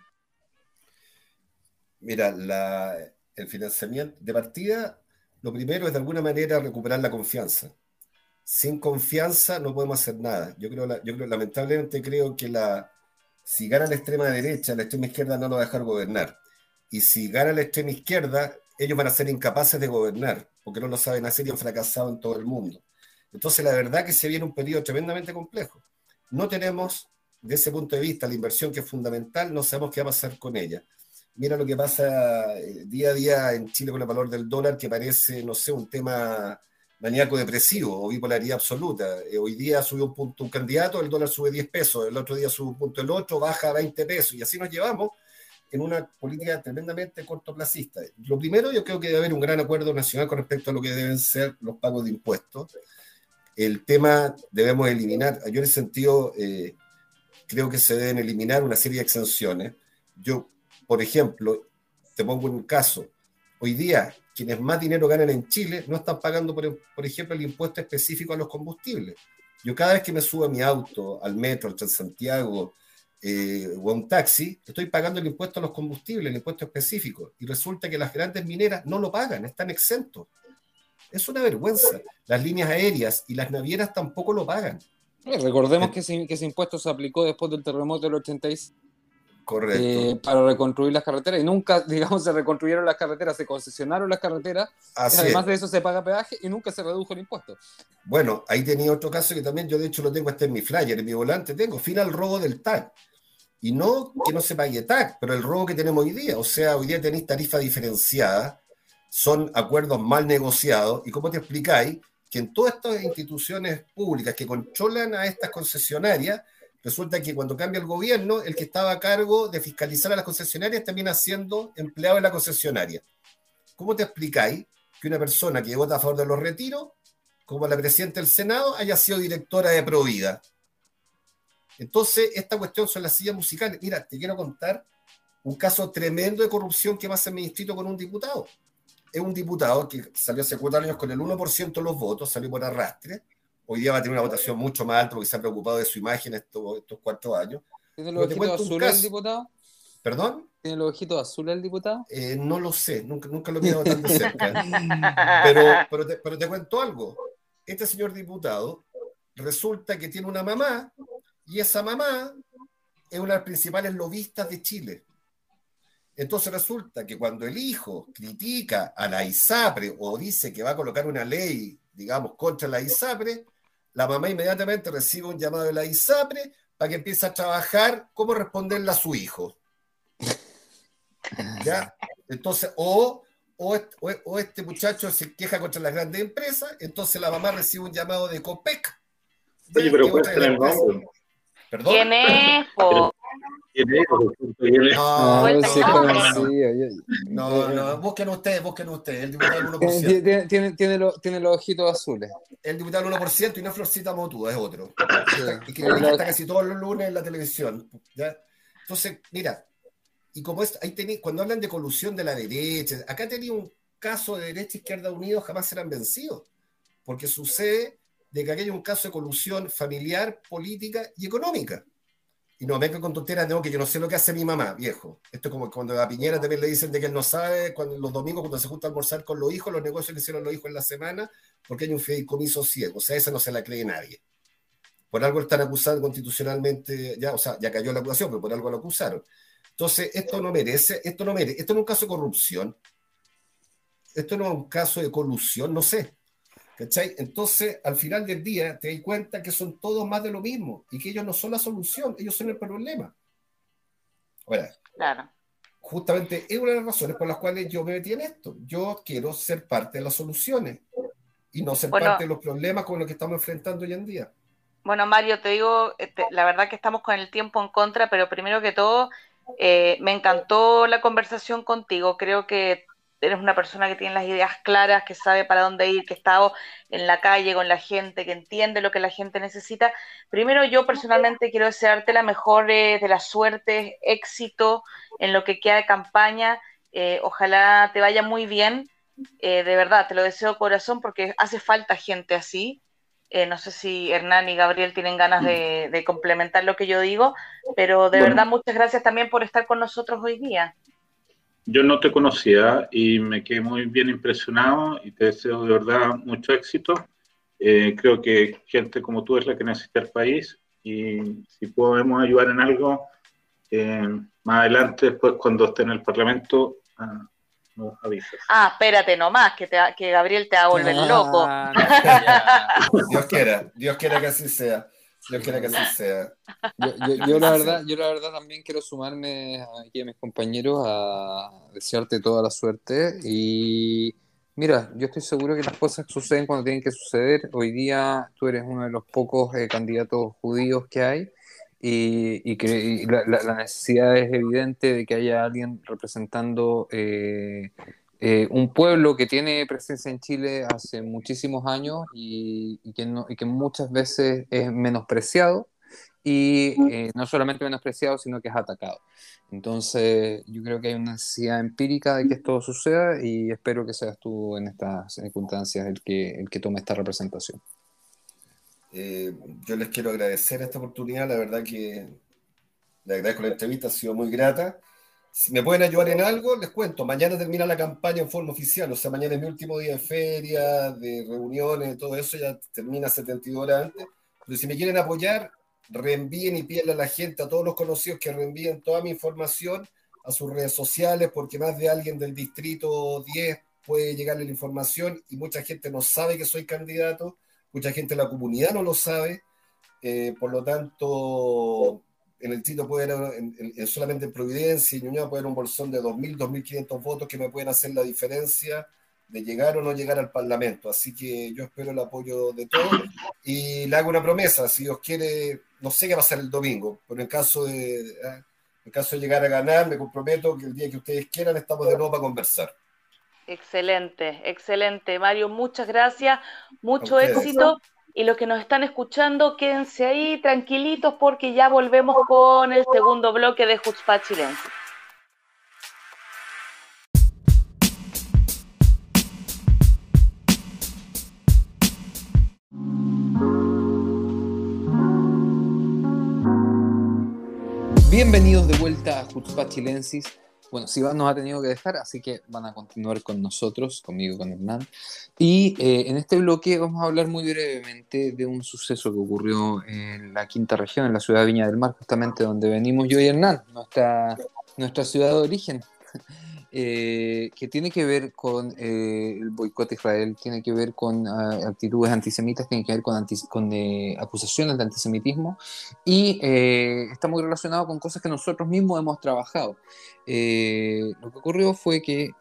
Mira, el financiamiento de partida, lo primero es de alguna manera recuperar la confianza. Sin confianza no podemos hacer nada. Yo yo creo lamentablemente creo que la, si gana la extrema derecha, la extrema izquierda no nos va a dejar gobernar y si gana la extrema izquierda, ellos van a ser incapaces de gobernar, porque no lo saben hacer y han fracasado en todo el mundo. Entonces, la verdad que se viene un periodo tremendamente complejo. No tenemos, de ese punto de vista, la inversión que es fundamental, no sabemos qué va a pasar con ella. Mira lo que pasa eh, día a día en Chile con el valor del dólar, que parece, no sé, un tema maníaco depresivo o bipolaridad absoluta. Eh, hoy día subió un punto un candidato, el dólar sube 10 pesos, el otro día sube un punto el otro, baja 20 pesos, y así nos llevamos en una política tremendamente cortoplacista. Lo primero, yo creo que debe haber un gran acuerdo nacional con respecto a lo que deben ser los pagos de impuestos. El tema debemos eliminar, yo en ese sentido eh, creo que se deben eliminar una serie de exenciones. Yo, por ejemplo, te pongo un caso. Hoy día, quienes más dinero ganan en Chile no están pagando, por, por ejemplo, el impuesto específico a los combustibles. Yo cada vez que me subo a mi auto, al metro, al Transantiago, eh, o un taxi, estoy pagando el impuesto a los combustibles, el impuesto específico, y resulta que las grandes mineras no lo pagan, están exentos. Es una vergüenza. Las líneas aéreas y las navieras tampoco lo pagan. recordemos que ese, que ese, impuesto se aplicó después del terremoto del 86. Correcto. Eh, para reconstruir las carreteras y nunca, digamos, se reconstruyeron las carreteras, se concesionaron las carreteras. además de eso se paga peaje y nunca se redujo el impuesto. Bueno, ahí tenía otro caso que también yo de hecho lo tengo hasta en mi flyer, en mi volante tengo, fin al robo del TAC. Y no que no se pague TAC, pero el robo que tenemos hoy día. O sea, hoy día tenéis tarifa diferenciada, son acuerdos mal negociados. ¿Y cómo te explicáis que en todas estas instituciones públicas que controlan a estas concesionarias, Resulta que cuando cambia el gobierno, el que estaba a cargo de fiscalizar a las concesionarias termina siendo empleado de la concesionaria. ¿Cómo te explicáis que una persona que vota a favor de los retiros, como la presidenta del Senado, haya sido directora de Provida? Entonces, esta cuestión son las sillas musicales. Mira, te quiero contar un caso tremendo de corrupción que pasa en mi distrito con un diputado. Es un diputado que salió hace cuatro años con el 1% de los votos, salió por arrastre. Hoy día va a tener una votación mucho más alta porque se ha preocupado de su imagen estos, estos cuatro años. ¿Tiene los ojitos azules el diputado? ¿Perdón? ¿Tiene los ojitos azules el diputado? Eh, no lo sé, nunca, nunca lo he mirado tan de cerca. pero, pero, te, pero te cuento algo. Este señor diputado resulta que tiene una mamá y esa mamá es una de las principales lobistas de Chile. Entonces resulta que cuando el hijo critica a la ISAPRE o dice que va a colocar una ley, digamos, contra la ISAPRE, la mamá inmediatamente recibe un llamado de la ISAPRE para que empiece a trabajar cómo responderle a su hijo. ¿Ya? Entonces, o, o, este muchacho se queja contra las grandes empresas, entonces la mamá recibe un llamado de COPEC. Oye, pero. ¿Quién es? No, no, busquen ustedes, busquen ustedes. El diputado del 1%. Tiene, tiene, tiene, los, tiene los ojitos azules. El diputado del 1% y no es Florcita Motuda, es otro. Y que está casi todos los lunes en la televisión. ¿ya? Entonces, mira, y como es, ahí tenéis, cuando hablan de colusión de la derecha, acá tenía un caso de derecha e izquierda unidos, jamás serán vencidos. Porque sucede de que aquí hay un caso de colusión familiar, política y económica. Y no venga con tonteras, no, que yo no sé lo que hace mi mamá, viejo. Esto es como cuando a Piñera también le dicen de que él no sabe, cuando los domingos cuando se junta a almorzar con los hijos, los negocios que hicieron los hijos en la semana, porque hay un fideicomiso ciego. O sea, esa no se la cree nadie. Por algo están acusando constitucionalmente, ya, o sea, ya cayó la acusación, pero por algo lo acusaron. Entonces, esto no merece, esto no merece, esto no es un caso de corrupción, esto no es un caso de colusión, no sé. ¿Cachai? Entonces, al final del día, te das cuenta que son todos más de lo mismo y que ellos no son la solución, ellos son el problema. Ahora, claro. justamente es una de las razones por las cuales yo me metí en esto. Yo quiero ser parte de las soluciones y no ser parte de los problemas con los que estamos enfrentando hoy en día. Bueno, Mario, te digo, este, la verdad que estamos con el tiempo en contra, pero primero que todo, eh, me encantó la conversación contigo. Creo que eres una persona que tiene las ideas claras, que sabe para dónde ir, que está en la calle con la gente, que entiende lo que la gente necesita. Primero, yo personalmente quiero desearte la mejor de las suertes, éxito en lo que queda de campaña. Eh, ojalá te vaya muy bien. Eh, de verdad, te lo deseo corazón porque hace falta gente así. Eh, no sé si Hernán y Gabriel tienen ganas de, de complementar lo que yo digo, pero de verdad muchas gracias también por estar con nosotros hoy día. Yo no te conocía y me quedé muy bien impresionado y te deseo de verdad mucho éxito. Eh, creo que gente como tú es la que necesita el país y si podemos ayudar en algo, eh, más adelante, después cuando esté en el Parlamento, ah, nos avisas. Ah, espérate nomás, que, te, que Gabriel te va a volver ah, loco. Dios quiera, Dios quiera que así sea. Yo quiero que así sea. Yo, la verdad, yo la verdad también quiero sumarme aquí a mis compañeros a desearte toda la suerte y mira, yo estoy seguro que las cosas suceden cuando tienen que suceder. Hoy día tú eres uno de los pocos eh, candidatos judíos que hay y, que la, necesidad es evidente de que haya alguien representando eh, eh, un pueblo que tiene presencia en Chile hace muchísimos años y, que, y que, muchas veces es menospreciado y eh, no solamente menospreciado, sino que es atacado. Entonces, yo creo que hay una necesidad empírica de que esto suceda y espero que seas tú en estas circunstancias el que, el que tome esta representación. Eh, yo les quiero agradecer esta oportunidad, la verdad que le agradezco la entrevista, ha sido muy grata. Si me pueden ayudar en algo, les cuento. Mañana termina la campaña en forma oficial, o sea, mañana es mi último día de feria, de reuniones, todo eso, ya termina 72 horas antes. Pero si me quieren apoyar, reenvíen y pídanle a la gente, a todos los conocidos que reenvíen toda mi información a sus redes sociales, porque más de alguien del distrito 10 puede llegarle la información y mucha gente no sabe que soy candidato, mucha gente de la comunidad no lo sabe. Eh, por lo tanto, en el distrito puede haber, solamente en Providencia y Ñuñoa puede haber un bolsón de 2.000, 2.500 votos que me pueden hacer la diferencia de llegar o no llegar al Parlamento. Así que yo espero el apoyo de todos y le hago una promesa, si Dios quiere, no sé qué va a ser el domingo, pero en caso de, ¿eh? en caso de llegar a ganar, me comprometo que el día que ustedes quieran estamos de nuevo para conversar. Excelente, excelente. Mario, muchas gracias, mucho éxito. Y los que nos están escuchando, quédense ahí tranquilitos porque ya volvemos con el segundo bloque de Jutzpah Chilense. Bienvenidos de vuelta a Jutzpah Chilensis. Bueno, Sivan nos ha tenido que dejar, así que van a continuar con nosotros, conmigo, con Hernán. Y eh, en este bloque vamos a hablar muy brevemente de un suceso que ocurrió en la quinta región, en la ciudad de Viña del Mar, justamente donde venimos yo y Hernán, nuestra, nuestra ciudad de origen. Eh, que tiene que ver con eh, el boicot a Israel, tiene que ver con ah, actitudes antisemitas, tiene que ver con, con eh, acusaciones de antisemitismo y está muy relacionado con cosas que nosotros mismos hemos trabajado. lo que ocurrió fue que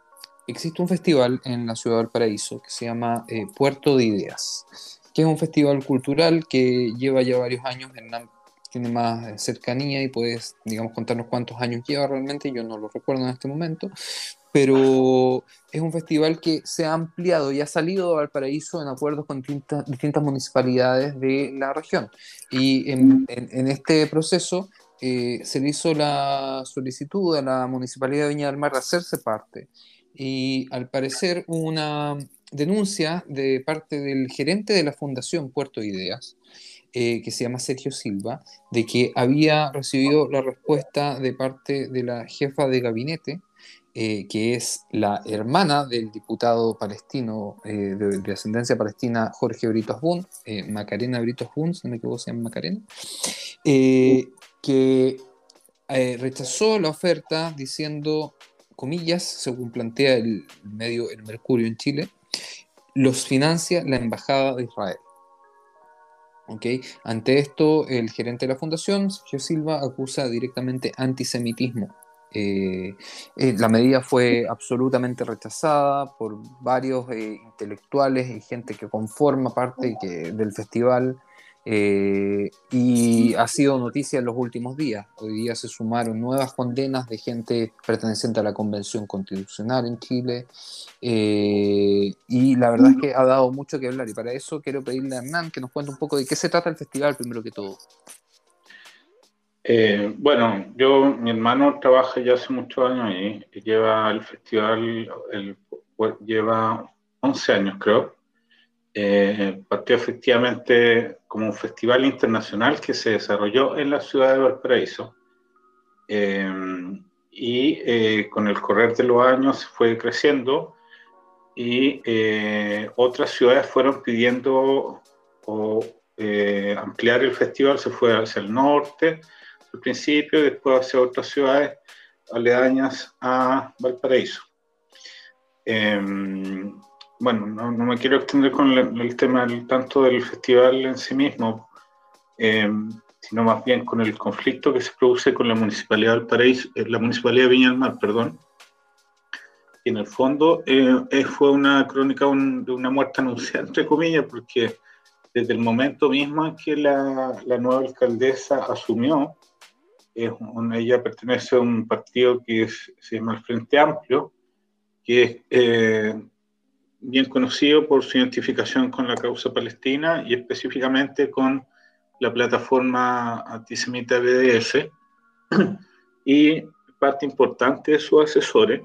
existe un festival en la ciudad del Paraíso que se llama Puerto de Ideas, que es un festival cultural que lleva ya varios años. en tiene más eh, cercanía y puedes, digamos, contarnos cuántos años lleva realmente, yo no lo recuerdo en este momento, pero es un festival que se ha ampliado y ha salido de Valparaíso en acuerdos con distintas, distintas municipalidades de la región. Y en, este proceso eh, se le hizo la solicitud a la Municipalidad de Viña del Mar de hacerse parte. Y al parecer una denuncia de parte del gerente de la Fundación Puerto Ideas, eh, que se llama Sergio Silva, de que había recibido la respuesta de parte de la jefa de gabinete, eh, que es la hermana del diputado palestino eh, de, ascendencia palestina Jorge Britos Bun, Macarena Britos Bun, si no me equivoco, se llama Macarena, que rechazó la oferta diciendo, comillas, según plantea el medio El Mercurio en Chile, los financia la Embajada de Israel. Ante esto, el gerente de la fundación, Sergio Silva, acusa directamente antisemitismo. Eh, eh, la medida fue absolutamente rechazada por varios eh, intelectuales y gente que conforma parte del festival eh, y ha sido noticia en los últimos días. Hoy día se sumaron nuevas condenas de gente perteneciente a la Convención Constitucional en Chile. Eh, y la verdad es que ha dado mucho que hablar. Y para eso quiero pedirle a Hernán que nos cuente un poco de qué se trata el festival, primero que todo. Eh, bueno, yo, mi hermano trabaja ya hace muchos años y lleva el festival, lleva 11 años creo. Partió efectivamente como un festival internacional que se desarrolló en la ciudad de Valparaíso. Eh, y eh, con el correr de los años fue creciendo y eh, otras ciudades fueron pidiendo o, ampliar el festival, se fue hacia el norte al principio, después hacia otras ciudades aledañas a Valparaíso bueno, no, me quiero extender con el, tema tanto del festival en sí mismo, eh, sino más bien con el conflicto que se produce con la Municipalidad del Paraíso, eh, la Municipalidad de Viña del Mar, perdón. Y en el fondo eh, fue una crónica de una muerte anunciada, entre comillas, porque desde el momento mismo en que la, la nueva alcaldesa asumió, ella pertenece a un partido que se llama el Frente Amplio, que es bien conocido por su identificación con la causa palestina y específicamente con la plataforma antisemita BDS y parte importante de sus asesores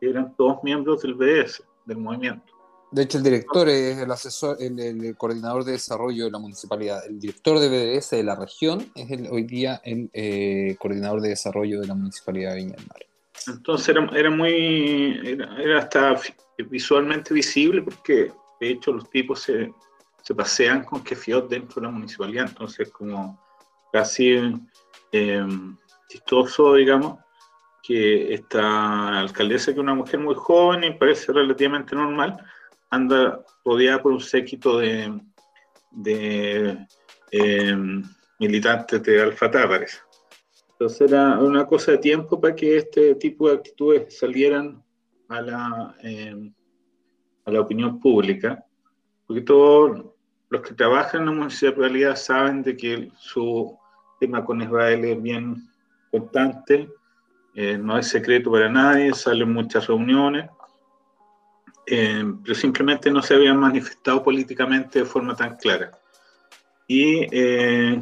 eran todos miembros del BDS, del movimiento. De hecho, el director es el asesor, el, coordinador de desarrollo de la municipalidad. El director de BDS de la región es el, hoy día el eh, coordinador de desarrollo de la municipalidad de Viña del Mar. Entonces era, era muy, era, hasta visualmente visible porque de hecho los tipos se, se pasean con kefiot dentro de la municipalidad, entonces como casi eh, chistoso, digamos, que esta alcaldesa, que es una mujer muy joven y parece relativamente normal, anda rodeada por un séquito de, de eh, militantes de Al-Fatah, parece. Entonces era una cosa de tiempo para que este tipo de actitudes salieran a la, em, a la opinión pública, porque todos los que trabajan en la municipalidad saben de que su tema con Israel es bien constante, eh, no es secreto para nadie, salen muchas reuniones, eh, pero simplemente no se habían manifestado políticamente de forma tan clara. Y eh,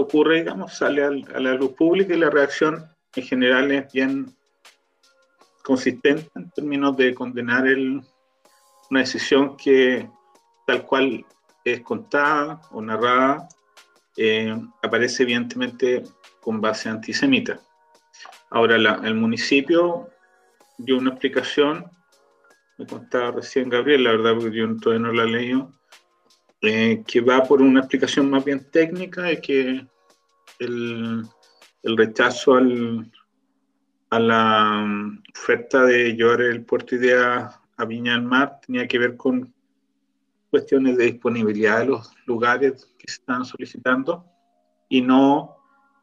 ocurre, digamos, sale a la luz pública y la reacción en general es bien consistente en términos de condenar una decisión que tal cual es contada o narrada, eh, aparece evidentemente con base antisemita. Ahora, el municipio dio una explicación, me contaba recién Gabriel, la verdad, porque yo todavía no la he leído, eh, que va por una explicación más bien técnica de que el, el rechazo al, a la um, oferta de llevar el puerto Idea a Viña del Mar tenía que ver con cuestiones de disponibilidad de los lugares que se están solicitando y no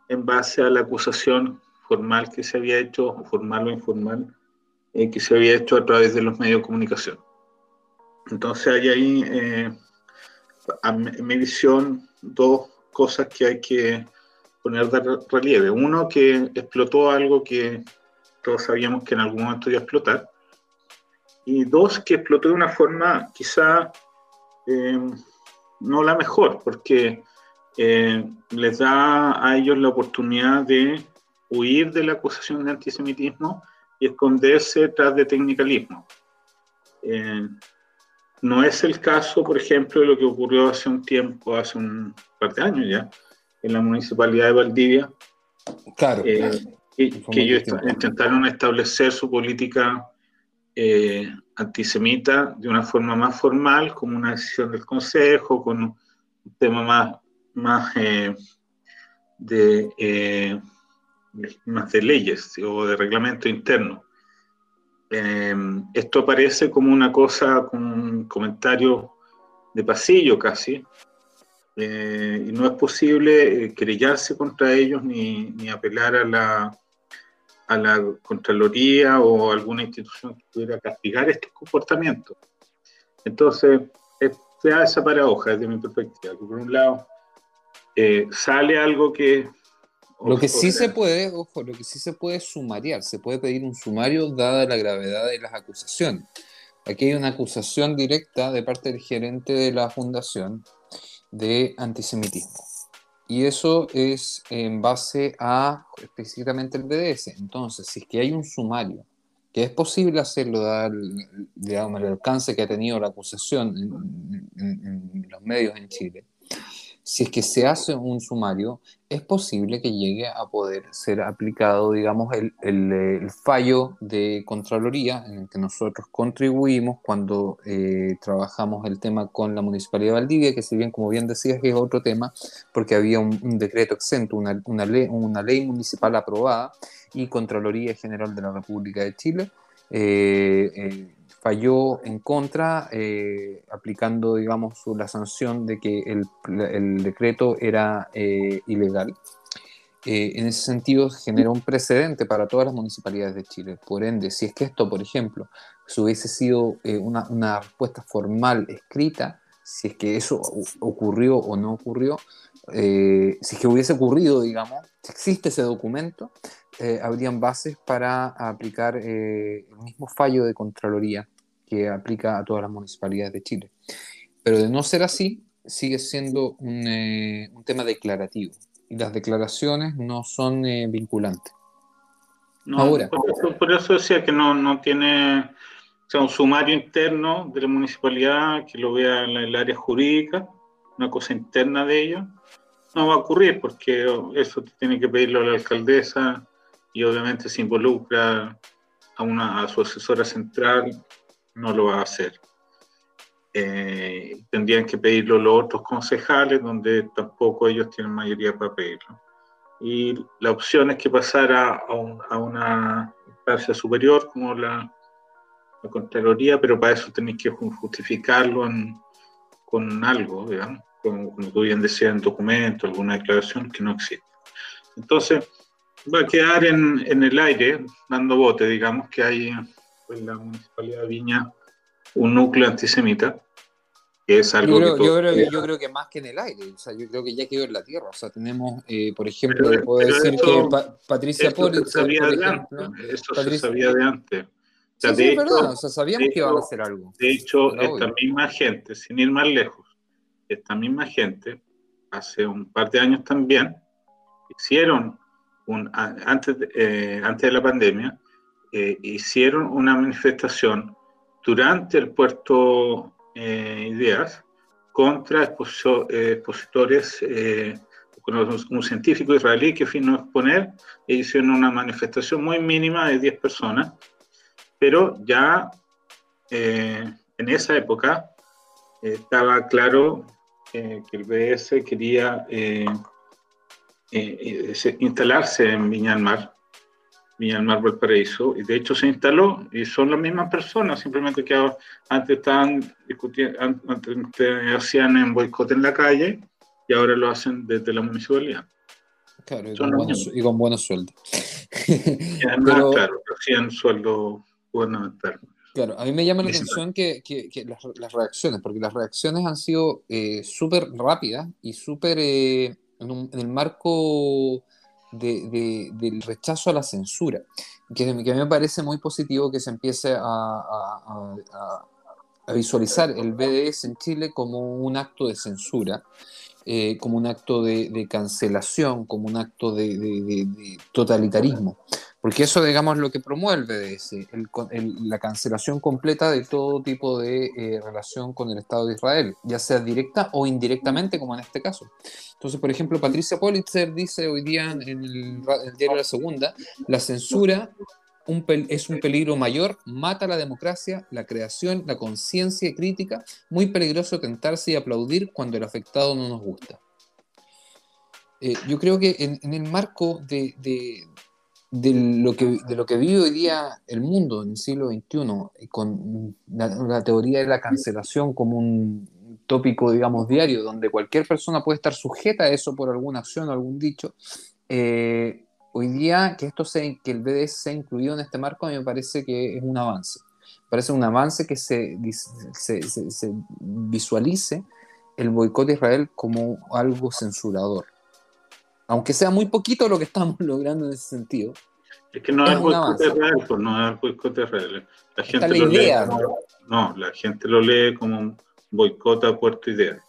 en base a la acusación formal que se había hecho, formal o informal, eh, que se había hecho a través de los medios de comunicación. Entonces hay ahí, eh, en mi visión, dos cosas que hay que poner de relieve. Uno, que explotó algo que todos sabíamos que en algún momento iba a explotar. Y dos, que explotó de una forma quizá eh, no la mejor, porque eh, les da a ellos la oportunidad de huir de la acusación de antisemitismo y esconderse tras de tecnicalismo. Eh, no es el caso, por ejemplo, de lo que ocurrió hace un tiempo, hace un par de años ya, en la municipalidad de Valdivia. Claro. que ellos intentaron establecer su política eh, antisemita de una forma más formal, como una decisión del Consejo, con un tema más, más, eh, de, eh, más de leyes o de reglamento interno. Esto aparece como una cosa, como un comentario de pasillo casi, y no es posible querellarse contra ellos ni, ni apelar a la, a la Contraloría o alguna institución que pudiera castigar estos comportamientos. Entonces, se da esa paradoja desde mi perspectiva, que por un lado eh, sale algo que... Lo que sí se puede, ojo, lo que sí se puede sumariar, se puede pedir un sumario dada la gravedad de las acusaciones. Aquí hay una acusación directa de parte del gerente de la fundación de antisemitismo. Y eso es en base a específicamente el BDS. Entonces, si es que hay un sumario, que es posible hacerlo, dar digamos, el alcance que ha tenido la acusación en los medios en Chile, si es que se hace un sumario, es posible que llegue a poder ser aplicado, digamos, el, fallo de Contraloría en el que nosotros contribuimos cuando eh, trabajamos el tema con la Municipalidad de Valdivia, que si bien, como bien decías, es otro tema, porque había un, decreto exento, una, una, ley, una ley municipal aprobada y Contraloría General de la República de Chile. Eh, eh, falló en contra, eh, aplicando, digamos, la sanción de que el, decreto era eh, ilegal. Eh, en ese sentido, generó un precedente para todas las municipalidades de Chile. Por ende, si es que esto, por ejemplo, si hubiese sido una, una, respuesta formal escrita, si es que eso ocurrió o no ocurrió, si es que hubiese ocurrido, digamos, si existe ese documento, habrían bases para aplicar el mismo fallo de Contraloría que aplica a todas las municipalidades de Chile. Pero de no ser así, sigue siendo un, eh, un tema declarativo y las declaraciones no son eh, vinculantes. Ahora. Por eso, decía que no, no tiene o sea, un sumario interno de la municipalidad que lo vea en el área jurídica, una cosa interna de ellos. No va a ocurrir porque eso tiene que pedirlo a la alcaldesa y obviamente se involucra a, una, a su asesora central no lo va a hacer. Eh, tendrían que pedirlo los otros concejales, donde tampoco ellos tienen mayoría para pedirlo. Y la opción es que pasara a, una instancia superior, como la, la, Contraloría, pero para eso tenéis que justificarlo con algo, digamos, como, como tú bien decías, en documento, alguna declaración que no existe. Entonces, va a quedar en, en el aire, dando bote, digamos, que hay en la Municipalidad de Viña un núcleo antisemita es algo yo, creo, que yo, creo, que, más que en el aire, o sea, yo creo que ya quedó en la tierra. O sea, tenemos, eh, por ejemplo, puedo decir que Patricia Pólitzer, por ejemplo. Esto se sabía de antes. O sea, sí, es verdad, o sea, sabíamos que iban a hacer algo. De hecho, esta misma gente, sin ir más lejos, esta misma gente, hace un par de años también, hicieron, un, antes, de, eh, antes de la pandemia, eh, hicieron una manifestación durante el puerto eh, ideas contra eh, expositores, eh, un científico israelí que vino a exponer e hicieron una manifestación muy mínima de 10 personas, pero ya en esa época estaba claro que el BS quería instalarse en Viña del Mar Viña del Mar Valparaíso, y de hecho se instaló, y son las mismas personas, simplemente que antes estaban discutiendo, antes hacían en boicot en la calle, y ahora lo hacen desde la municipalidad. Claro, y, con buenos, y con, buenos, sueldos. Y además, claro, hacían sueldo gubernamental. Claro, a mí me llama la atención que, que, las, reacciones, porque las reacciones han sido eh, súper rápidas y súper eh, en, en, el marco de, del rechazo a la censura, que, que, me parece muy positivo que se empiece a, a, a, visualizar el BDS en Chile como un acto de censura, eh, como un acto de, de, cancelación, como un acto de, de totalitarismo. Porque eso, digamos, lo que promueve el BDS, la cancelación completa de todo tipo de eh, relación con el Estado de Israel, ya sea directa o indirectamente, como en este caso. Entonces, por ejemplo, Patricia Politzer dice hoy día en el, diario La Segunda, la censura es un peligro mayor, mata la democracia, la creación, la conciencia crítica, muy peligroso tentarse y aplaudir cuando el afectado no nos gusta. Eh, yo creo que en, el marco de de lo, que, de lo que vive hoy día el mundo en el siglo XXI, con la, teoría de la cancelación como un tópico, digamos, diario, donde cualquier persona puede estar sujeta a eso por alguna acción o algún dicho, eh, hoy día que esto se, que el BDS sea incluido en este marco a mí me parece que es un avance. Parece un avance que se, se, se visualice el boicot de Israel como algo censurador aunque sea muy poquito lo que estamos logrando en ese sentido. Es que no es, boicote real, pues no es boicote real. La gente lo lee como, ¿no? la gente lo lee como un boicot a Puerto Idea.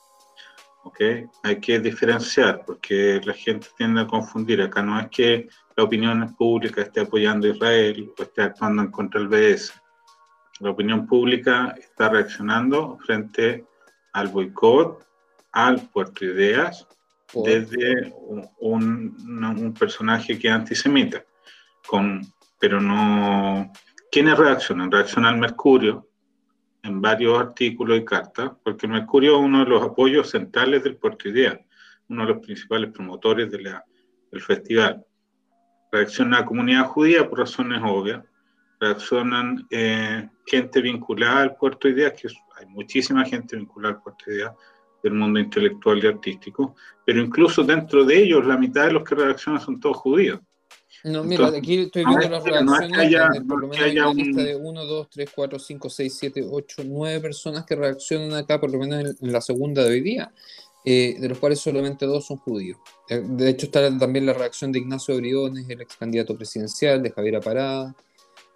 ¿Ok? Hay que diferenciar porque la gente tiende a confundir. Acá no es que la opinión pública esté apoyando a Israel o esté actuando en contra del BS. La opinión pública está reaccionando frente al boicot al Puerto Ideas desde un, personaje que es antisemita, con, pero no... ¿Quiénes reaccionan? Reacciona el Mercurio en varios artículos y cartas, porque Mercurio es uno de los apoyos centrales del Puerto Idea, uno de los principales promotores de la, del festival. Reacciona la comunidad judía por razones obvias, reaccionan eh, gente vinculada al Puerto Idea, que hay muchísima gente vinculada al Puerto Idea, del mundo intelectual y artístico, pero incluso dentro de ellos la mitad de los que reaccionan son todos judíos. No, mira, aquí estoy viendo las reacciones, no haya, por lo menos hay una lista de 1, 2, 3, 4, 5, 6, 7, 8, 9 personas que reaccionan acá, por lo menos en, la segunda de hoy día, eh, de los cuales solamente dos son judíos. Eh, de hecho, está también la reacción de Ignacio Briones, el ex candidato presidencial, de Javier Parada,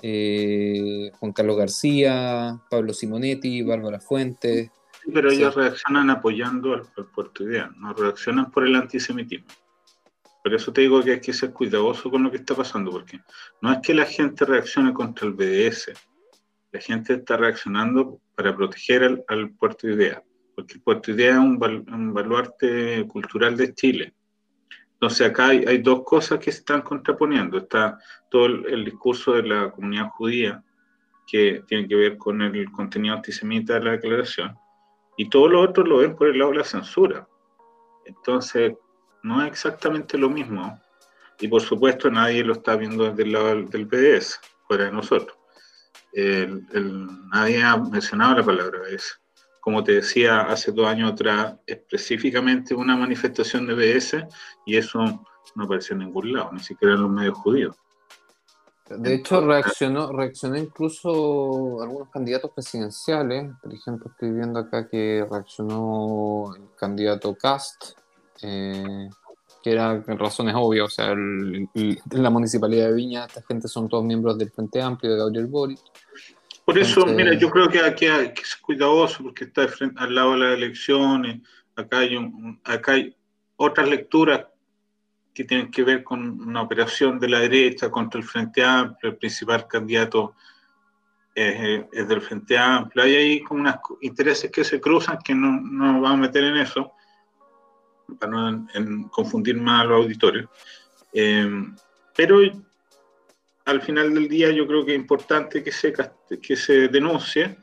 eh, Juan Carlos García, Pablo Simonetti, Bárbara Fuentes, pero ellos reaccionan apoyando al, Puerto Idea, no reaccionan por el antisemitismo. Por eso te digo que hay que ser cuidadoso con lo que está pasando, porque no es que la gente reaccione contra el BDS, la gente está reaccionando para proteger al, Puerto Idea, porque el Puerto Idea es un, baluarte cultural de Chile. Entonces acá hay, dos cosas que se están contraponiendo. Está todo el discurso de la comunidad judía, que tiene que ver con el contenido antisemita de la declaración, y todo lo otro lo ven por el lado de la censura. Entonces, no es exactamente lo mismo. Y por supuesto, nadie lo está viendo desde el lado del, PDS, fuera de nosotros. nadie ha mencionado la palabra BDS. Como te decía hace dos años atrás, específicamente una manifestación de BS, y eso no apareció en ningún lado, ni siquiera en los medios judíos. De hecho, reaccionó, reaccionó incluso algunos candidatos presidenciales. Por ejemplo, estoy viendo acá que reaccionó el candidato Cast, eh, que era razones obvias. O sea, en la municipalidad de Viña, esta gente son todos miembros del Frente Amplio de Gabriel Boric. Por eso, mira, yo creo que aquí hay que ser cuidadoso porque está al lado de las elecciones. Acá hay, un, acá hay otras lecturas que tienen que ver con una operación de la derecha contra el Frente Amplio, el principal candidato es, del Frente Amplio. Hay ahí como unos intereses que se cruzan que no, no vamos a meter en eso, para no confundir más a los auditorios. Eh, pero al final del día yo creo que es importante que se, que se denuncie,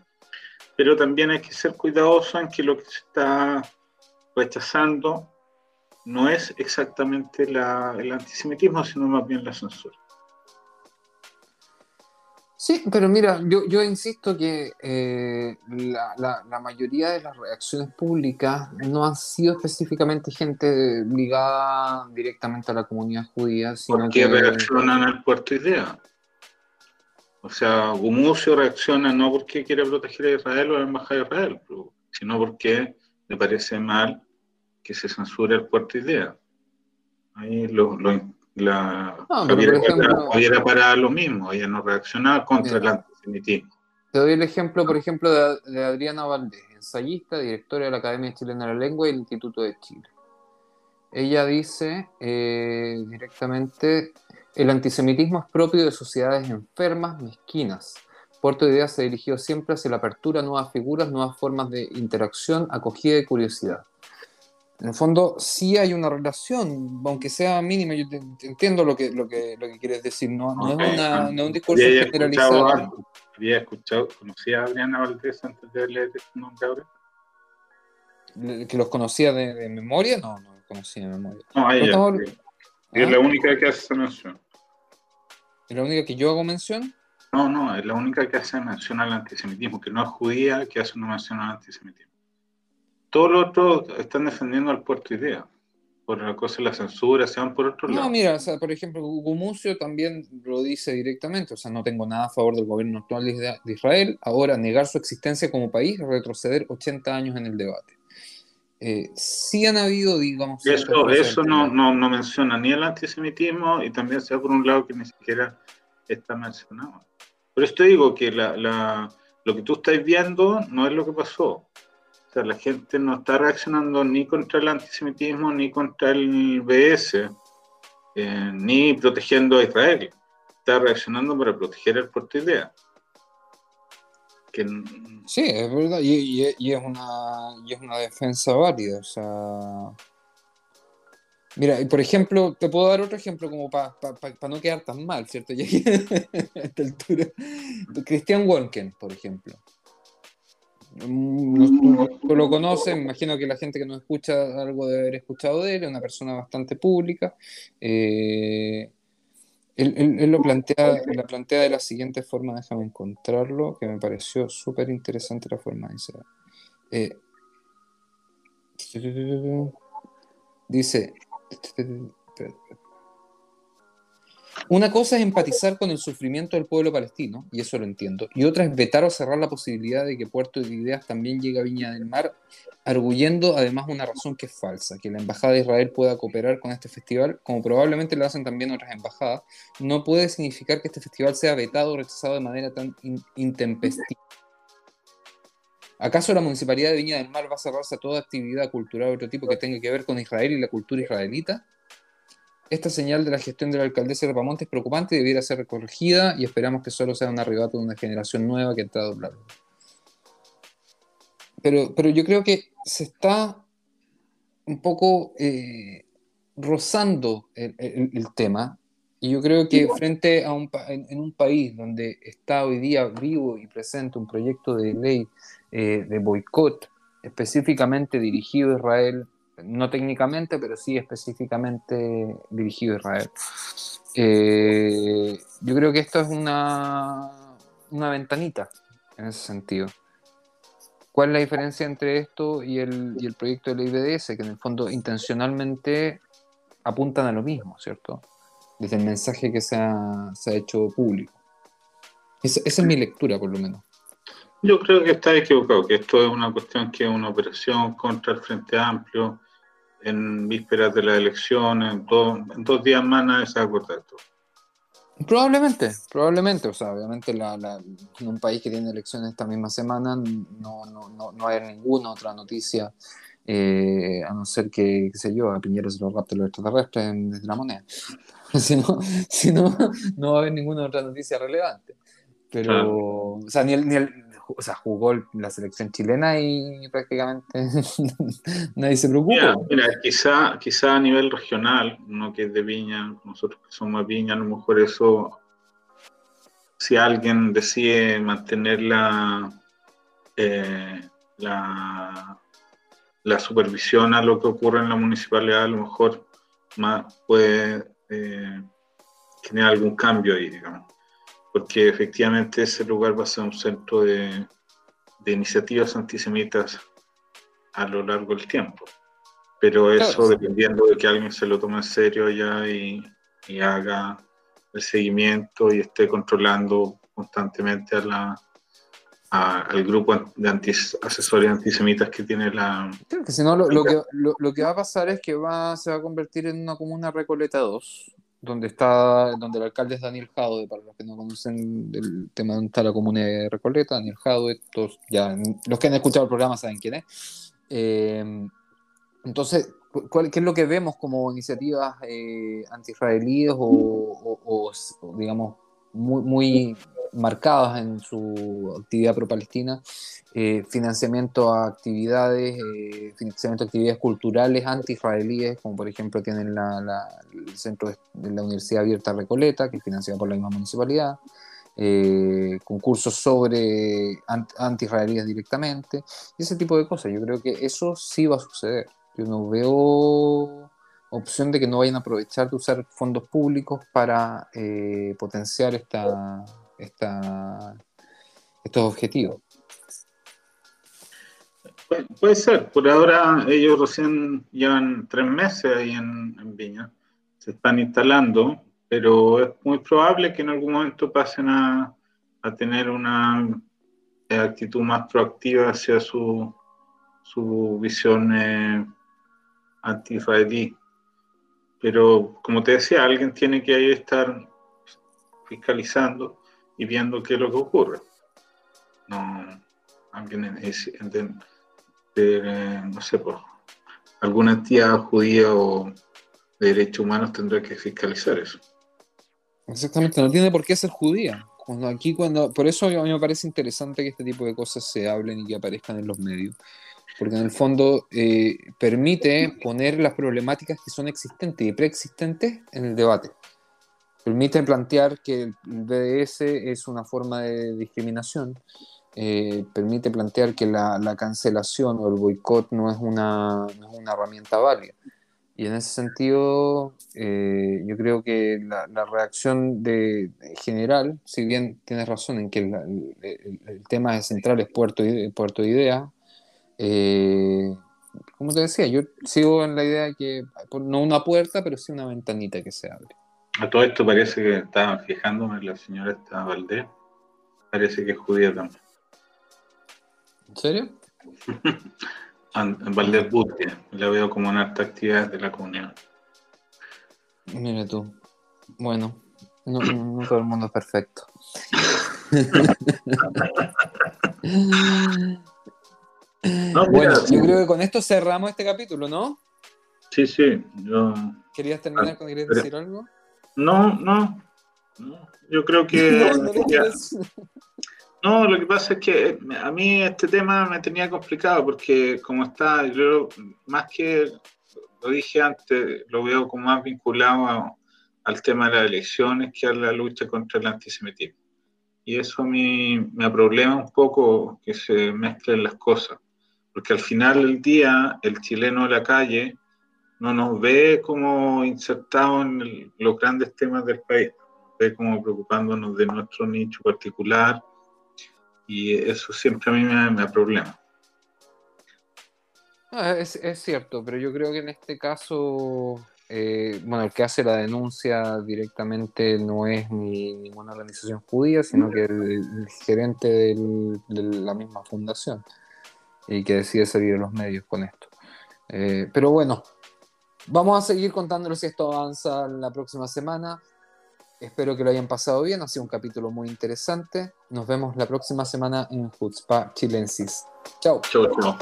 pero también hay que ser cuidadoso en que lo que se está rechazando no es exactamente el antisemitismo, sino más bien la censura. Sí, pero mira, yo, insisto que eh, la, mayoría de las reacciones públicas no han sido específicamente gente ligada directamente a la comunidad judía, sino ¿Por qué reaccionan al puerto idea? O sea, Gumucio reacciona no porque quiere proteger a Israel o a la embajada de Israel, sino porque le parece mal que se censure el puerto idea. Ahí lo, la no, para lo mismo, ella no reaccionaba contra el antisemitismo. Te doy el ejemplo, por ejemplo, de, Adriana Valdés, ensayista, directora de la Academia Chilena de la Lengua y el Instituto de Chile. Ella dice eh, directamente, el antisemitismo es propio de sociedades enfermas, mezquinas. Puerto de Ideas se dirigió siempre hacia la apertura a nuevas figuras, nuevas formas de interacción, acogida y curiosidad. En el fondo, sí hay una relación, aunque sea mínima, yo entiendo lo que, lo, que, lo que quieres decir, no, no, es, una, no es un discurso generalizado. Había escuchado, ¿conocía a Adriana Valdés antes de leer su nombre ahora? ¿Que los conocía de, memoria? No, no los conocía de memoria. No, ella. Es la ¿Ah? única que hace mención. ¿Es la única que yo hago mención? No, no, es la única que hace mención al antisemitismo, que no es judía, que hace una mención al antisemitismo todos los otros están defendiendo al puerto idea. Por la cosa de la censura, se van por otro lado. No, mira, o sea, por ejemplo, Gumucio también lo dice directamente, o sea, no tengo nada a favor del gobierno actual de Israel. Ahora, negar su existencia como país, retroceder 80 años en el debate. Eh, sí han habido, digamos... Eso, eso no, no, no, menciona ni el antisemitismo y también se va por un lado que ni siquiera está mencionado. Por eso te digo que la, la, lo que tú estás viendo no es lo que pasó la gente no está reaccionando ni contra el antisemitismo, ni contra el BS, eh, ni protegiendo a Israel. Está reaccionando para proteger el puerto idea. Sí, es verdad, y, es una, y es una defensa válida. O sea, Mira, por ejemplo, te puedo dar otro ejemplo como para no quedar tan mal, ¿cierto? a esta altura. Christian Wolken, por ejemplo. No, lo conocen, imagino que la gente que nos escucha algo de haber escuchado de él, es una persona bastante pública. Eh, él, lo plantea, la plantea de la siguiente forma, déjame encontrarlo, que me pareció súper interesante la forma de eh, dice, una cosa es empatizar con el sufrimiento del pueblo palestino, y eso lo entiendo, y otra es vetar o cerrar la posibilidad de que Puerto de Ideas también llegue a Viña del Mar, arguyendo además una razón que es falsa, que la Embajada de Israel pueda cooperar con este festival, como probablemente lo hacen también otras embajadas, no puede significar que este festival sea vetado o rechazado de manera tan intempestiva. ¿Acaso la Municipalidad de Viña del Mar va a cerrarse a toda actividad cultural de otro tipo que tenga que ver con Israel y la cultura israelita? Esta señal de la gestión de la alcaldesa de Rapamonte es preocupante y debiera ser corregida y esperamos que solo sea un arrebato de una generación nueva que a doblar. Pero, pero yo creo que se está un poco eh, rozando el, tema y yo creo que frente a un, en, un país donde está hoy día vivo y presente un proyecto de ley eh, de boicot específicamente dirigido a Israel no técnicamente, pero sí específicamente dirigido a Israel. Eh, yo creo que esto es una, una ventanita en ese sentido. ¿Cuál es la diferencia entre esto y el, y el proyecto del IBDS? Que en el fondo intencionalmente apuntan a lo mismo, ¿cierto? desde el mensaje que se ha, se ha hecho público. esa es mi lectura, por lo menos. Yo creo que está equivocado, que esto es una cuestión que es una operación contra el Frente Amplio en vísperas de las elecciones, en, en dos días más nadie se va a acordar esto. Probablemente, probablemente, o sea, obviamente la, en un país que tiene elecciones esta misma semana no, no, no, no hay ninguna otra noticia, eh, a no ser que, qué sé yo, a Piñera se lo rapte los extraterrestres desde la moneda. si no, si no, no va a haber ninguna otra noticia relevante. Pero, o sea, ni el, ni el, o sea, jugó la selección chilena y prácticamente nadie se preocupa. Mira, quizá, quizá a nivel regional, uno que es de Viña, nosotros que somos de Viña, a lo mejor eso, si alguien decide mantener la, eh, la, supervisión a lo que ocurre en la municipalidad, a lo mejor más puede eh, generar algún cambio ahí, digamos porque efectivamente ese lugar va a ser un centro de, iniciativas antisemitas a lo largo del tiempo. Pero eso dependiendo de que alguien se lo tome en serio ya y, haga el seguimiento y esté controlando constantemente a la, al grupo de asesores antisemitas que tiene la... Creo que si no, lo, que, lo, que va a pasar es que va, se va a convertir en una comuna Recoleta 2, donde está, donde el alcalde es Daniel Jadwe, para los que no conocen el tema de donde está la comuna de Recoleta, Daniel Jadwe, todos ya, los que han escuchado el programa saben quién es. Eh, entonces, ¿cuál, ¿qué es lo que vemos como iniciativas eh, anti-israelíes o, digamos, muy, muy marcadas en su actividad pro-palestina, eh, financiamiento a actividades, eh, financiamiento a actividades culturales anti-israelíes, como por ejemplo tienen la, el centro de la Universidad Abierta Recoleta, que es financiado por la misma municipalidad, eh, concursos sobre anti-israelíes directamente, y ese tipo de cosas. Yo creo que eso sí va a suceder. Yo no veo opción de que no vayan a aprovechar de usar fondos públicos para potenciar esta, estos objetivos. puede ser, por ahora ellos recién llevan tres meses ahí en, Viña, se están instalando, pero es muy probable que en algún momento pasen a, tener una actitud más proactiva hacia su, su visión eh, anti-israelí. Pero como te decía, alguien tiene que ahí estar fiscalizando y viendo qué es lo que ocurre. No, alguien de, no sé, por alguna entidad judía o de derechos humanos tendrá que fiscalizar eso. Exactamente, no tiene por qué ser judía. Aquí, cuando, por eso a mí me parece interesante que este tipo de cosas se hablen y que aparezcan en los medios, porque en el fondo eh, permite poner las problemáticas que son existentes y preexistentes en el debate permite plantear que el BDS es una forma de discriminación, eh, permite plantear que la, cancelación o el boicot no es una, herramienta válida. Y en ese sentido, eh, yo creo que la, reacción de, general, si bien tienes razón en que el, tema central es Puerto, Puerto de Idea, eh, como te decía, yo sigo en la idea de que no una puerta, pero sí una ventanita que se abre. A todo esto parece que estaban fijándome la señora esta Valdés. Parece que es judía también. ¿En serio? Valdés Butte. La veo como en alta actividad de la comunidad. Mira tú. Bueno, no, todo el mundo es perfecto. bueno, yo creo que con esto cerramos este capítulo, ¿no? Sí, sí. ¿Querías terminar con querías decir algo? No, no, Yo creo que. No, lo que pasa es que eh, a mí este tema me tenía complicado porque, como está, yo más que lo dije antes, lo veo como más vinculado al tema de las elecciones que a la lucha contra el antisemitismo. Y eso a mí me problema un poco que se mezclen las cosas, porque al final del día el chileno de la calle no nos ve como insertados en los grandes temas del país, ve como preocupándonos de nuestro nicho particular y eso siempre a mí me, da problema. es, cierto, pero yo creo que en este caso eh, bueno, el que hace la denuncia directamente no es ni ninguna organización judía, sino que el, gerente de la misma fundación y que decide salir a los medios con esto. Eh, pero bueno, vamos a seguir contándoles si esto avanza la próxima semana. Espero que lo hayan pasado bien, ha sido un capítulo muy interesante. Nos vemos la próxima semana en Hutzpa Chilensis. Chao. Chao, chao.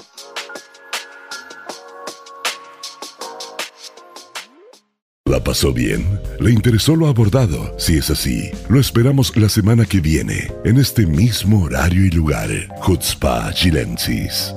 ¿La pasó bien? ¿Le interesó lo abordado? Si es así, lo esperamos la semana que viene, en este mismo horario y lugar. Hutzpa Chilensis.